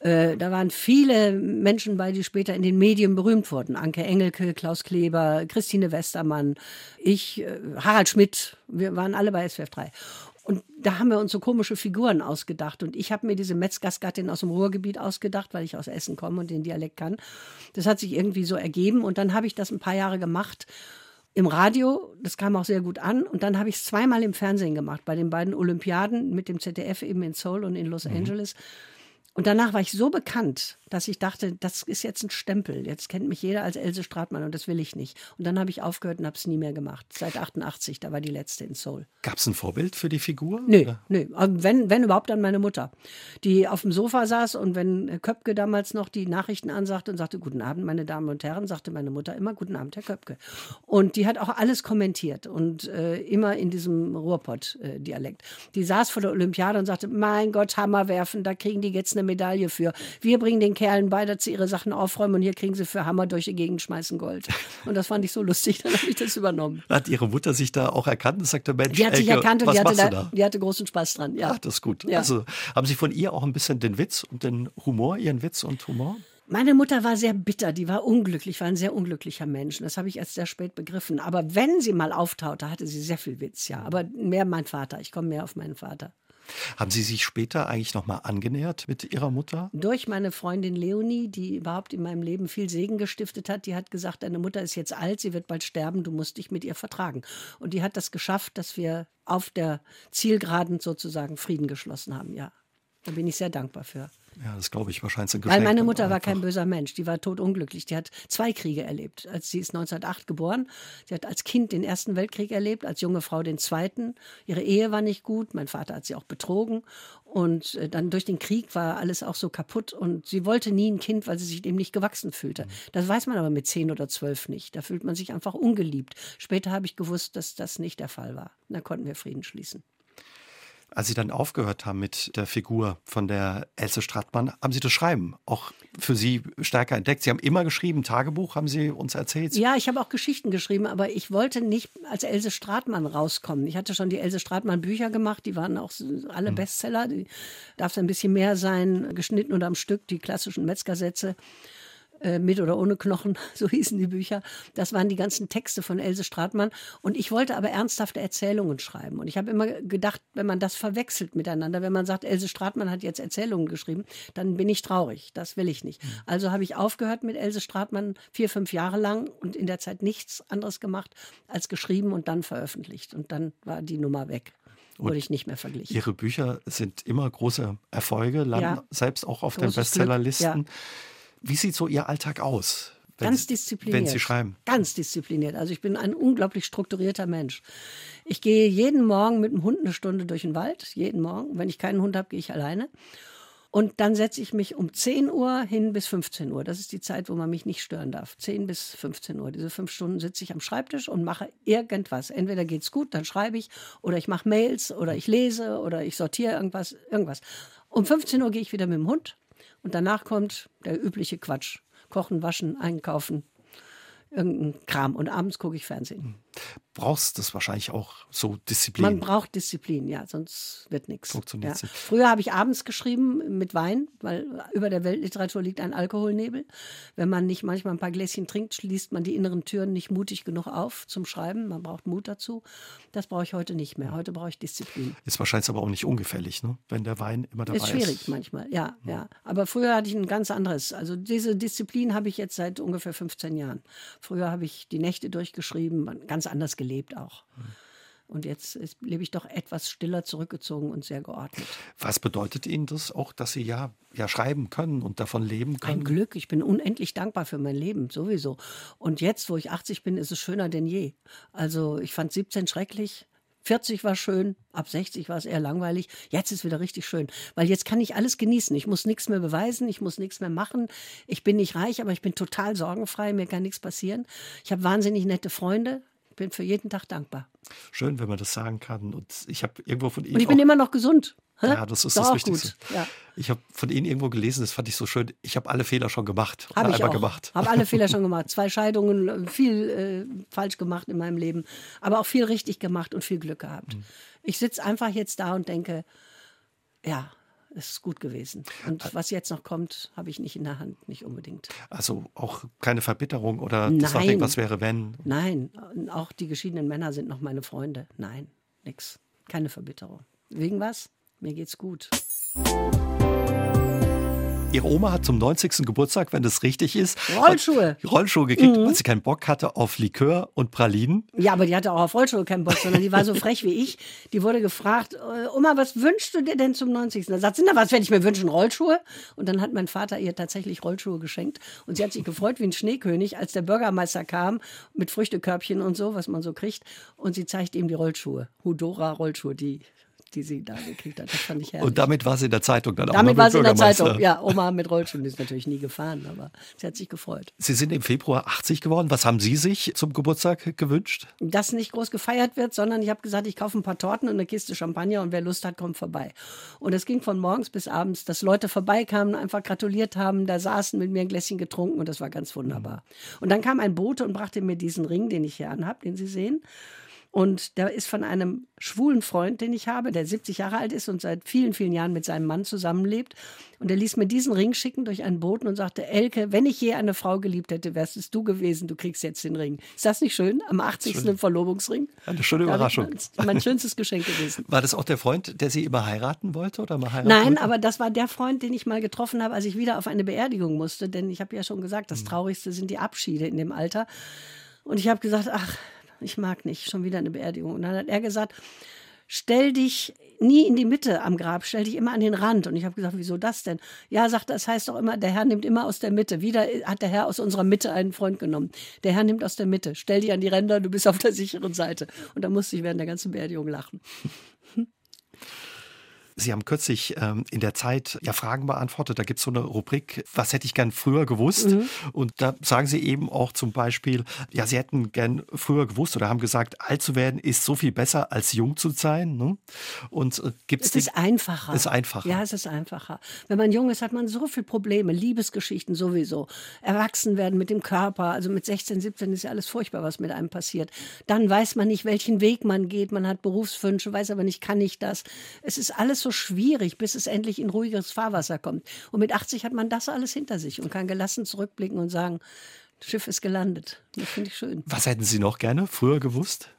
Äh, da waren viele Menschen bei, die später in den Medien berühmt wurden. Anke Engelke, Klaus Kleber, Christine Westermann, ich, äh, Harald Schmidt. Wir waren alle bei SWF 3. Und da haben wir uns so komische Figuren ausgedacht. Und ich habe mir diese Metzgersgattin aus dem Ruhrgebiet ausgedacht, weil ich aus Essen komme und den Dialekt kann. Das hat sich irgendwie so ergeben. Und dann habe ich das ein paar Jahre gemacht im Radio, das kam auch sehr gut an. Und dann habe ich es zweimal im Fernsehen gemacht, bei den beiden Olympiaden mit dem ZDF eben in Seoul und in Los mhm. Angeles. Und danach war ich so bekannt, dass ich dachte, das ist jetzt ein Stempel. Jetzt kennt mich jeder als Else Stratmann und das will ich nicht. Und dann habe ich aufgehört und habe es nie mehr gemacht. Seit 88, da war die letzte in Seoul. Gab es ein Vorbild für die Figur? Nö, nö. Wenn, wenn überhaupt dann meine Mutter, die auf dem Sofa saß und wenn Köpke damals noch die Nachrichten ansagte und sagte, guten Abend, meine Damen und Herren, sagte meine Mutter immer, guten Abend, Herr Köpke. Und die hat auch alles kommentiert und äh, immer in diesem Ruhrpott-Dialekt. Die saß vor der Olympiade und sagte, mein Gott, Hammer werfen, da kriegen die jetzt eine Medaille für. Wir bringen den Kerlen bei, dass sie ihre Sachen aufräumen und hier kriegen sie für Hammer durch die Gegend schmeißen Gold. Und das fand ich so lustig, *laughs* dann habe ich das übernommen. Hat Ihre Mutter sich da auch erkannt und sagte, Mensch, die hat sich erkannt und die hatte, da, da? die hatte großen Spaß dran. Ja. Ach, das ist gut. Ja. Also haben Sie von ihr auch ein bisschen den Witz und den Humor, Ihren Witz und Humor? Meine Mutter war sehr bitter, die war unglücklich, war ein sehr unglücklicher Mensch. Das habe ich erst sehr spät begriffen. Aber wenn sie mal auftaute, hatte sie sehr viel Witz, ja. Aber mehr mein Vater. Ich komme mehr auf meinen Vater. Haben Sie sich später eigentlich noch mal angenähert mit Ihrer Mutter? Durch meine Freundin Leonie, die überhaupt in meinem Leben viel Segen gestiftet hat. Die hat gesagt, deine Mutter ist jetzt alt, sie wird bald sterben, du musst dich mit ihr vertragen. Und die hat das geschafft, dass wir auf der Zielgeraden sozusagen Frieden geschlossen haben, ja. Da bin ich sehr dankbar für. Ja, das glaube ich wahrscheinlich. Ein Weil meine Mutter war kein böser Mensch. Die war totunglücklich. Die hat zwei Kriege erlebt. Als sie ist 1908 geboren. Sie hat als Kind den Ersten Weltkrieg erlebt, als junge Frau den Zweiten. Ihre Ehe war nicht gut. Mein Vater hat sie auch betrogen. Und äh, dann durch den Krieg war alles auch so kaputt. Und sie wollte nie ein Kind, weil sie sich dem nicht gewachsen fühlte. Mhm. Das weiß man aber mit zehn oder zwölf nicht. Da fühlt man sich einfach ungeliebt. Später habe ich gewusst, dass das nicht der Fall war. Da konnten wir Frieden schließen. Als Sie dann aufgehört haben mit der Figur von der Else Strattmann, haben Sie das Schreiben auch für Sie stärker entdeckt? Sie haben immer geschrieben, Tagebuch, haben Sie uns erzählt? Ja, ich habe auch Geschichten geschrieben, aber ich wollte nicht als Else Stratmann rauskommen. Ich hatte schon die Else Stratmann Bücher gemacht, die waren auch alle hm. Bestseller. Die darf ein bisschen mehr sein, geschnitten und am Stück, die klassischen Metzgersätze. Äh, mit oder ohne Knochen, *laughs* so hießen die Bücher. Das waren die ganzen Texte von Else Stratmann. Und ich wollte aber ernsthafte Erzählungen schreiben. Und ich habe immer gedacht, wenn man das verwechselt miteinander, wenn man sagt, Else Stratmann hat jetzt Erzählungen geschrieben, dann bin ich traurig. Das will ich nicht. Mhm. Also habe ich aufgehört mit Else Stratmann vier, fünf Jahre lang und in der Zeit nichts anderes gemacht als geschrieben und dann veröffentlicht. Und dann war die Nummer weg wurde ich nicht mehr verglichen. Ihre Bücher sind immer große Erfolge, landen ja. selbst auch auf Großes den Bestsellerlisten. Ja. Wie sieht so Ihr Alltag aus? Ganz diszipliniert. Wenn Sie schreiben. Ganz diszipliniert. Also ich bin ein unglaublich strukturierter Mensch. Ich gehe jeden Morgen mit dem Hund eine Stunde durch den Wald. Jeden Morgen. Wenn ich keinen Hund habe, gehe ich alleine. Und dann setze ich mich um 10 Uhr hin bis 15 Uhr. Das ist die Zeit, wo man mich nicht stören darf. 10 bis 15 Uhr. Diese fünf Stunden sitze ich am Schreibtisch und mache irgendwas. Entweder geht es gut, dann schreibe ich, oder ich mache Mails, oder ich lese, oder ich sortiere irgendwas, irgendwas. Um 15 Uhr gehe ich wieder mit dem Hund und danach kommt der übliche Quatsch. Kochen, waschen, einkaufen, irgendein Kram. Und abends gucke ich Fernsehen. Brauchst das wahrscheinlich auch so Disziplin? Man braucht Disziplin, ja, sonst wird nichts. Ja. Früher habe ich abends geschrieben mit Wein, weil über der Weltliteratur liegt ein Alkoholnebel. Wenn man nicht manchmal ein paar Gläschen trinkt, schließt man die inneren Türen nicht mutig genug auf zum Schreiben. Man braucht Mut dazu. Das brauche ich heute nicht mehr. Heute brauche ich Disziplin. Ist wahrscheinlich aber auch nicht ungefährlich, ne? wenn der Wein immer dabei ist. Ist schwierig manchmal, ja, ja, ja. Aber früher hatte ich ein ganz anderes. Also diese Disziplin habe ich jetzt seit ungefähr 15 Jahren. Früher habe ich die Nächte durchgeschrieben, ganz anders gelebt auch. Und jetzt ist, lebe ich doch etwas stiller zurückgezogen und sehr geordnet. Was bedeutet Ihnen das auch, dass Sie ja, ja schreiben können und davon leben können? Ein Glück. Ich bin unendlich dankbar für mein Leben, sowieso. Und jetzt, wo ich 80 bin, ist es schöner denn je. Also ich fand 17 schrecklich. 40 war schön, ab 60 war es eher langweilig. Jetzt ist wieder richtig schön, weil jetzt kann ich alles genießen. Ich muss nichts mehr beweisen, ich muss nichts mehr machen. Ich bin nicht reich, aber ich bin total sorgenfrei, mir kann nichts passieren. Ich habe wahnsinnig nette Freunde, bin für jeden Tag dankbar. Schön, wenn man das sagen kann. Und ich habe irgendwo von Ihnen. Und ich bin immer noch gesund. Ja, das ist, das Wichtigste. Ja. Ich habe von Ihnen irgendwo gelesen, das fand ich so schön. Ich habe alle Fehler schon gemacht. Habe ich auch. gemacht. Habe alle Fehler schon *laughs* gemacht. Zwei Scheidungen, viel äh, falsch gemacht in meinem Leben, aber auch viel richtig gemacht und viel Glück gehabt. Mhm. Ich sitze einfach jetzt da und denke, ja, es ist gut gewesen. Und was jetzt noch kommt, habe ich nicht in der Hand, nicht unbedingt. Also auch keine Verbitterung oder das Nachdenken, was wäre, wenn? Nein, auch die geschiedenen Männer sind noch meine Freunde. Nein, nix. Keine Verbitterung. Wegen was? Mir geht's gut. Ihre Oma hat zum 90. Geburtstag, wenn das richtig ist, Rollschuhe. Rollschuhe gekriegt, mhm. weil sie keinen Bock hatte auf Likör und Pralinen. Ja, aber die hatte auch auf Rollschuhe keinen Bock, sondern die war so *laughs* frech wie ich. Die wurde gefragt, äh, Oma, was wünschst du dir denn zum 90. Da sagt sie, na, was werde ich mir wünschen? Rollschuhe? Und dann hat mein Vater ihr tatsächlich Rollschuhe geschenkt. Und sie hat sich *laughs* gefreut wie ein Schneekönig, als der Bürgermeister kam mit Früchtekörbchen und so, was man so kriegt. Und sie zeigt ihm die Rollschuhe. Hudora Rollschuhe, die die sie da gekriegt hat. Das fand ich herrlich. Und damit war sie in der Zeitung dann damit auch Damit war sie in der Zeitung, ja. Oma mit Rollschuhen ist natürlich nie gefahren, aber sie hat sich gefreut. Sie sind im Februar 80 geworden. Was haben Sie sich zum Geburtstag gewünscht? Dass nicht groß gefeiert wird, sondern ich habe gesagt, ich kaufe ein paar Torten und eine Kiste Champagner und wer Lust hat, kommt vorbei. Und es ging von morgens bis abends, dass Leute vorbeikamen, einfach gratuliert haben, da saßen mit mir ein Gläschen getrunken und das war ganz wunderbar. Und dann kam ein Bote und brachte mir diesen Ring, den ich hier anhab, den Sie sehen. Und der ist von einem schwulen Freund, den ich habe, der 70 Jahre alt ist und seit vielen, vielen Jahren mit seinem Mann zusammenlebt. Und er ließ mir diesen Ring schicken durch einen Boten und sagte, Elke, wenn ich je eine Frau geliebt hätte, wärst es du gewesen, du kriegst jetzt den Ring. Ist das nicht schön? Am 80. Schön. Verlobungsring? Eine schöne Überraschung. Mein, mein schönstes Geschenk gewesen. War das auch der Freund, der Sie immer heiraten wollte oder mal heiraten Nein, wollte? aber das war der Freund, den ich mal getroffen habe, als ich wieder auf eine Beerdigung musste. Denn ich habe ja schon gesagt, das hm. Traurigste sind die Abschiede in dem Alter. Und ich habe gesagt, ach, ich mag nicht, schon wieder eine Beerdigung. Und dann hat er gesagt, stell dich nie in die Mitte am Grab, stell dich immer an den Rand. Und ich habe gesagt, wieso das denn? Ja, sagt das heißt doch immer, der Herr nimmt immer aus der Mitte. Wieder hat der Herr aus unserer Mitte einen Freund genommen. Der Herr nimmt aus der Mitte. Stell dich an die Ränder, du bist auf der sicheren Seite. Und da musste ich während der ganzen Beerdigung lachen. Sie haben kürzlich ähm, in der Zeit ja Fragen beantwortet. Da gibt es so eine Rubrik, was hätte ich gern früher gewusst? Mhm. Und da sagen Sie eben auch zum Beispiel, ja, Sie hätten gern früher gewusst oder haben gesagt, alt zu werden ist so viel besser als jung zu sein. Ne? Und äh, gibt es ist einfacher. Ist einfacher. Ja, es ist einfacher. Wenn man jung ist, hat man so viele Probleme, Liebesgeschichten sowieso, erwachsen werden mit dem Körper. Also mit 16, 17 ist ja alles furchtbar, was mit einem passiert. Dann weiß man nicht, welchen Weg man geht. Man hat Berufswünsche, weiß aber nicht, kann ich das. Es ist alles so schwierig, bis es endlich in ruhiges Fahrwasser kommt. Und mit 80 hat man das alles hinter sich und kann gelassen zurückblicken und sagen, das Schiff ist gelandet. Das finde ich schön. Was hätten Sie noch gerne früher gewusst?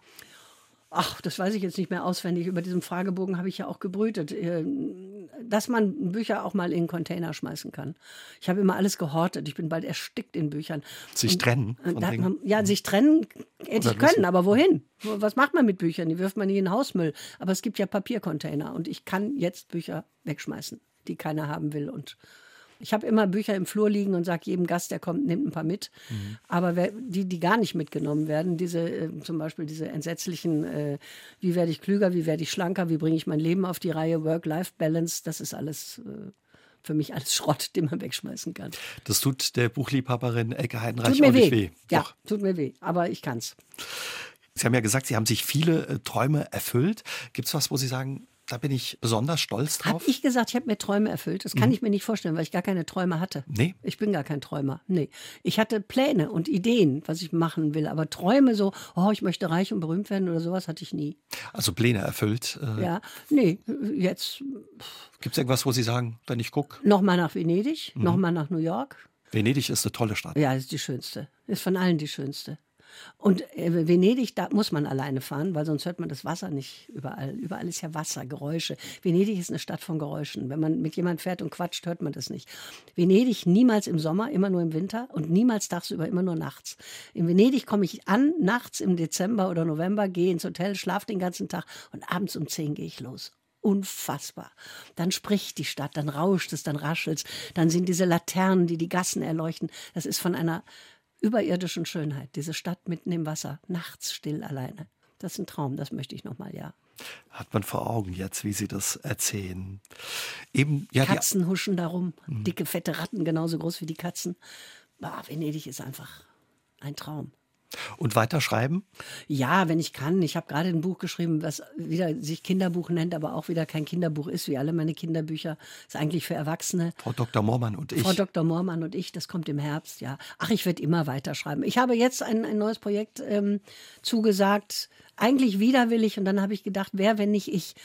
Ach, das weiß ich jetzt nicht mehr auswendig. Über diesen Fragebogen habe ich ja auch gebrütet, äh, dass man Bücher auch mal in einen Container schmeißen kann. Ich habe immer alles gehortet. Ich bin bald erstickt in Büchern. Sich und, trennen? Man, ja, sich trennen hätte ich können, aber wohin? Was macht man mit Büchern? Die wirft man nie in den Hausmüll. Aber es gibt ja Papiercontainer und ich kann jetzt Bücher wegschmeißen, die keiner haben will. Und ich habe immer Bücher im Flur liegen und sage jedem Gast, der kommt, nimmt ein paar mit. Mhm. Aber wer, die, die gar nicht mitgenommen werden, diese äh, zum Beispiel diese entsetzlichen, äh, wie werde ich klüger, wie werde ich schlanker, wie bringe ich mein Leben auf die Reihe, Work-Life-Balance, das ist alles äh, für mich alles Schrott, *laughs* den man wegschmeißen kann. Das tut der Buchliebhaberin Elke Heidenreich tut mir weh. weh. Ja, Doch. tut mir weh, aber ich kann's. Sie haben ja gesagt, Sie haben sich viele äh, Träume erfüllt. Gibt es was, wo Sie sagen, da bin ich besonders stolz drauf. Habe ich gesagt, ich habe mir Träume erfüllt? Das kann mhm. ich mir nicht vorstellen, weil ich gar keine Träume hatte. Nee. Ich bin gar kein Träumer. Nee. Ich hatte Pläne und Ideen, was ich machen will. Aber Träume so, oh, ich möchte reich und berühmt werden oder sowas hatte ich nie. Also Pläne erfüllt? Äh ja. Nee, jetzt. Gibt es irgendwas, wo Sie sagen, wenn ich gucke? Nochmal nach Venedig, mhm. nochmal nach New York. Venedig ist eine tolle Stadt. Ja, ist die schönste. Ist von allen die schönste. Und äh, Venedig, da muss man alleine fahren, weil sonst hört man das Wasser nicht überall. Überall ist ja Wasser, Geräusche. Venedig ist eine Stadt von Geräuschen. Wenn man mit jemand fährt und quatscht, hört man das nicht. Venedig niemals im Sommer, immer nur im Winter und niemals tagsüber, immer nur nachts. In Venedig komme ich an, nachts im Dezember oder November, gehe ins Hotel, schlafe den ganzen Tag und abends um zehn gehe ich los unfassbar. Dann spricht die Stadt, dann rauscht es, dann raschelt es, dann sind diese Laternen, die die Gassen erleuchten. Das ist von einer überirdischen Schönheit. Diese Stadt mitten im Wasser, nachts still alleine. Das ist ein Traum, das möchte ich nochmal, ja. Hat man vor Augen jetzt, wie Sie das erzählen. Eben, ja, Katzen huschen darum, mhm. dicke, fette Ratten, genauso groß wie die Katzen. Bah, Venedig ist einfach ein Traum. Und weiterschreiben? Ja, wenn ich kann. Ich habe gerade ein Buch geschrieben, was wieder sich Kinderbuch nennt, aber auch wieder kein Kinderbuch ist, wie alle meine Kinderbücher. Ist eigentlich für Erwachsene. Frau Dr. Moormann und ich. Frau Dr. Moormann und ich, das kommt im Herbst, ja. Ach, ich werde immer weiterschreiben. Ich habe jetzt ein, ein neues Projekt ähm, zugesagt, eigentlich widerwillig. Und dann habe ich gedacht, wer, wenn nicht ich,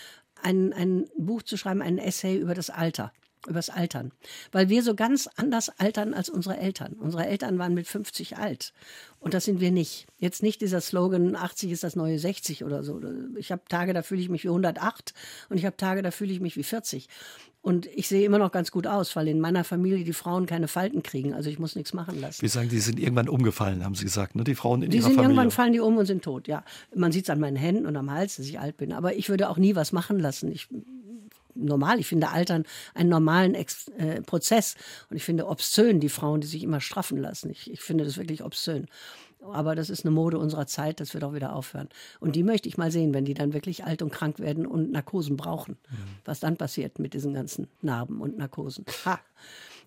ein, ein Buch zu schreiben, ein Essay über das Alter übers Altern. Weil wir so ganz anders altern als unsere Eltern. Unsere Eltern waren mit 50 alt. Und das sind wir nicht. Jetzt nicht dieser Slogan, 80 ist das neue 60 oder so. Ich habe Tage, da fühle ich mich wie 108 und ich habe Tage, da fühle ich mich wie 40. Und ich sehe immer noch ganz gut aus, weil in meiner Familie die Frauen keine Falten kriegen. Also ich muss nichts machen lassen. Wir sagen, die sind irgendwann umgefallen, haben Sie gesagt, ne? die Frauen in die ihrer sind Familie. Irgendwann fallen die um und sind tot, ja. Man sieht es an meinen Händen und am Hals, dass ich alt bin. Aber ich würde auch nie was machen lassen. Ich normal. Ich finde Altern einen normalen Ex äh, Prozess. Und ich finde obszön die Frauen, die sich immer straffen lassen. Ich, ich finde das wirklich obszön. Aber das ist eine Mode unserer Zeit, das wird auch wieder aufhören. Und die möchte ich mal sehen, wenn die dann wirklich alt und krank werden und Narkosen brauchen. Mhm. Was dann passiert mit diesen ganzen Narben und Narkosen. Ha.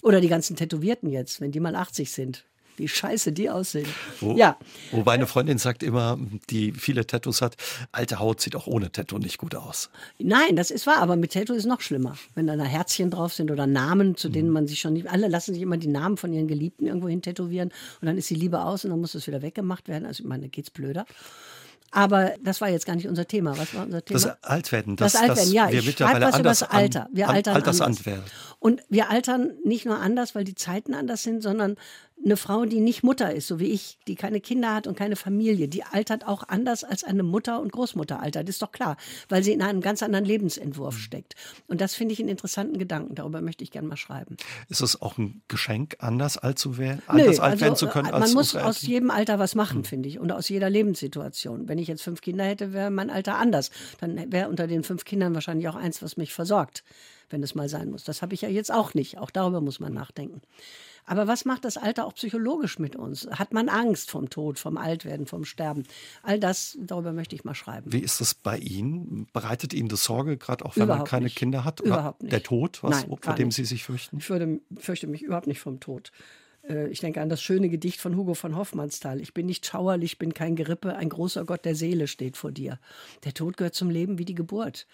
Oder die ganzen Tätowierten jetzt, wenn die mal 80 sind wie scheiße die aussehen. Wo, ja. Wobei eine Freundin sagt immer, die viele Tattoos hat, alte Haut sieht auch ohne Tattoo nicht gut aus. Nein, das ist wahr, aber mit Tattoo ist es noch schlimmer. Wenn da Herzchen drauf sind oder Namen, zu denen mhm. man sich schon nicht, alle lassen sich immer die Namen von ihren Geliebten irgendwo hin tätowieren und dann ist die Liebe aus und dann muss es wieder weggemacht werden. Also ich meine, da geht's blöder. Aber das war jetzt gar nicht unser Thema. Was war unser Thema? Das Altwerden. Das, das Altwerden, ja. Wir ich schreibe was über das Alter. Wir altern anders. Und wir altern nicht nur anders, weil die Zeiten anders sind, sondern eine Frau, die nicht Mutter ist, so wie ich, die keine Kinder hat und keine Familie, die altert auch anders als eine Mutter und Großmutter altert. Ist doch klar, weil sie in einem ganz anderen Lebensentwurf mhm. steckt. Und das finde ich einen interessanten Gedanken. Darüber möchte ich gerne mal schreiben. Ist es auch ein Geschenk, anders alt zu werden, anders Nö, alt werden also, zu können? Als man muss aus jedem Alter was machen, mhm. finde ich, und aus jeder Lebenssituation. Wenn ich jetzt fünf Kinder hätte, wäre mein Alter anders. Dann wäre unter den fünf Kindern wahrscheinlich auch eins, was mich versorgt, wenn es mal sein muss. Das habe ich ja jetzt auch nicht. Auch darüber muss man nachdenken. Aber was macht das Alter auch psychologisch mit uns? Hat man Angst vom Tod, vom Altwerden, vom Sterben? All das, darüber möchte ich mal schreiben. Wie ist das bei Ihnen? Bereitet Ihnen das Sorge, gerade auch wenn überhaupt man keine nicht. Kinder hat? Überhaupt nicht. Der Tod, was, Nein, vor dem nicht. Sie sich fürchten? Ich würde, fürchte mich überhaupt nicht vom Tod. Äh, ich denke an das schöne Gedicht von Hugo von Hoffmannsthal. Ich bin nicht schauerlich, bin kein Gerippe, ein großer Gott der Seele steht vor dir. Der Tod gehört zum Leben wie die Geburt.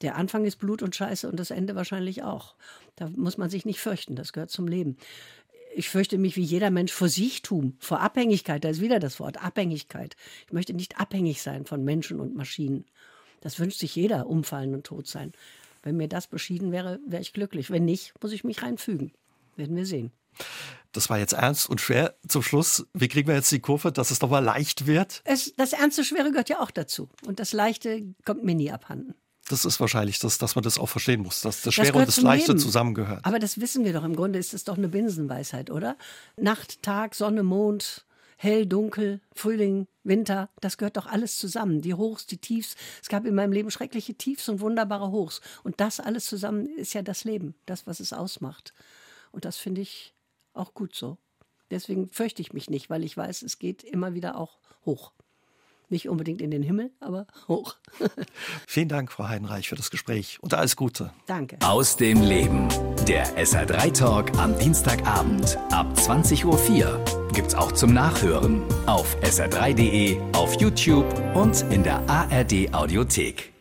Der Anfang ist Blut und Scheiße und das Ende wahrscheinlich auch. Da muss man sich nicht fürchten, das gehört zum Leben ich fürchte mich wie jeder Mensch vor Sichtum, vor Abhängigkeit. Da ist wieder das Wort Abhängigkeit. Ich möchte nicht abhängig sein von Menschen und Maschinen. Das wünscht sich jeder, umfallen und tot sein. Wenn mir das beschieden wäre, wäre ich glücklich. Wenn nicht, muss ich mich reinfügen. Werden wir sehen. Das war jetzt ernst und schwer zum Schluss. Wie kriegen wir jetzt die Kurve, dass es doch mal leicht wird? Es, das Ernste, Schwere gehört ja auch dazu. Und das Leichte kommt mir nie abhanden das ist wahrscheinlich, das, dass man das auch verstehen muss, dass das Schwere das und das Leichte Leben. zusammengehört. Aber das wissen wir doch. Im Grunde ist es doch eine Binsenweisheit, oder? Nacht, Tag, Sonne, Mond, hell, dunkel, Frühling, Winter, das gehört doch alles zusammen. Die Hochs, die Tiefs. Es gab in meinem Leben schreckliche Tiefs und wunderbare Hochs. Und das alles zusammen ist ja das Leben, das, was es ausmacht. Und das finde ich auch gut so. Deswegen fürchte ich mich nicht, weil ich weiß, es geht immer wieder auch hoch. Nicht unbedingt in den Himmel, aber hoch. *laughs* Vielen Dank, Frau Heidenreich, für das Gespräch und alles Gute. Danke. Aus dem Leben. Der SR3-Talk am Dienstagabend ab 20.04 Uhr gibt's auch zum Nachhören auf sr3.de, auf YouTube und in der ARD-Audiothek.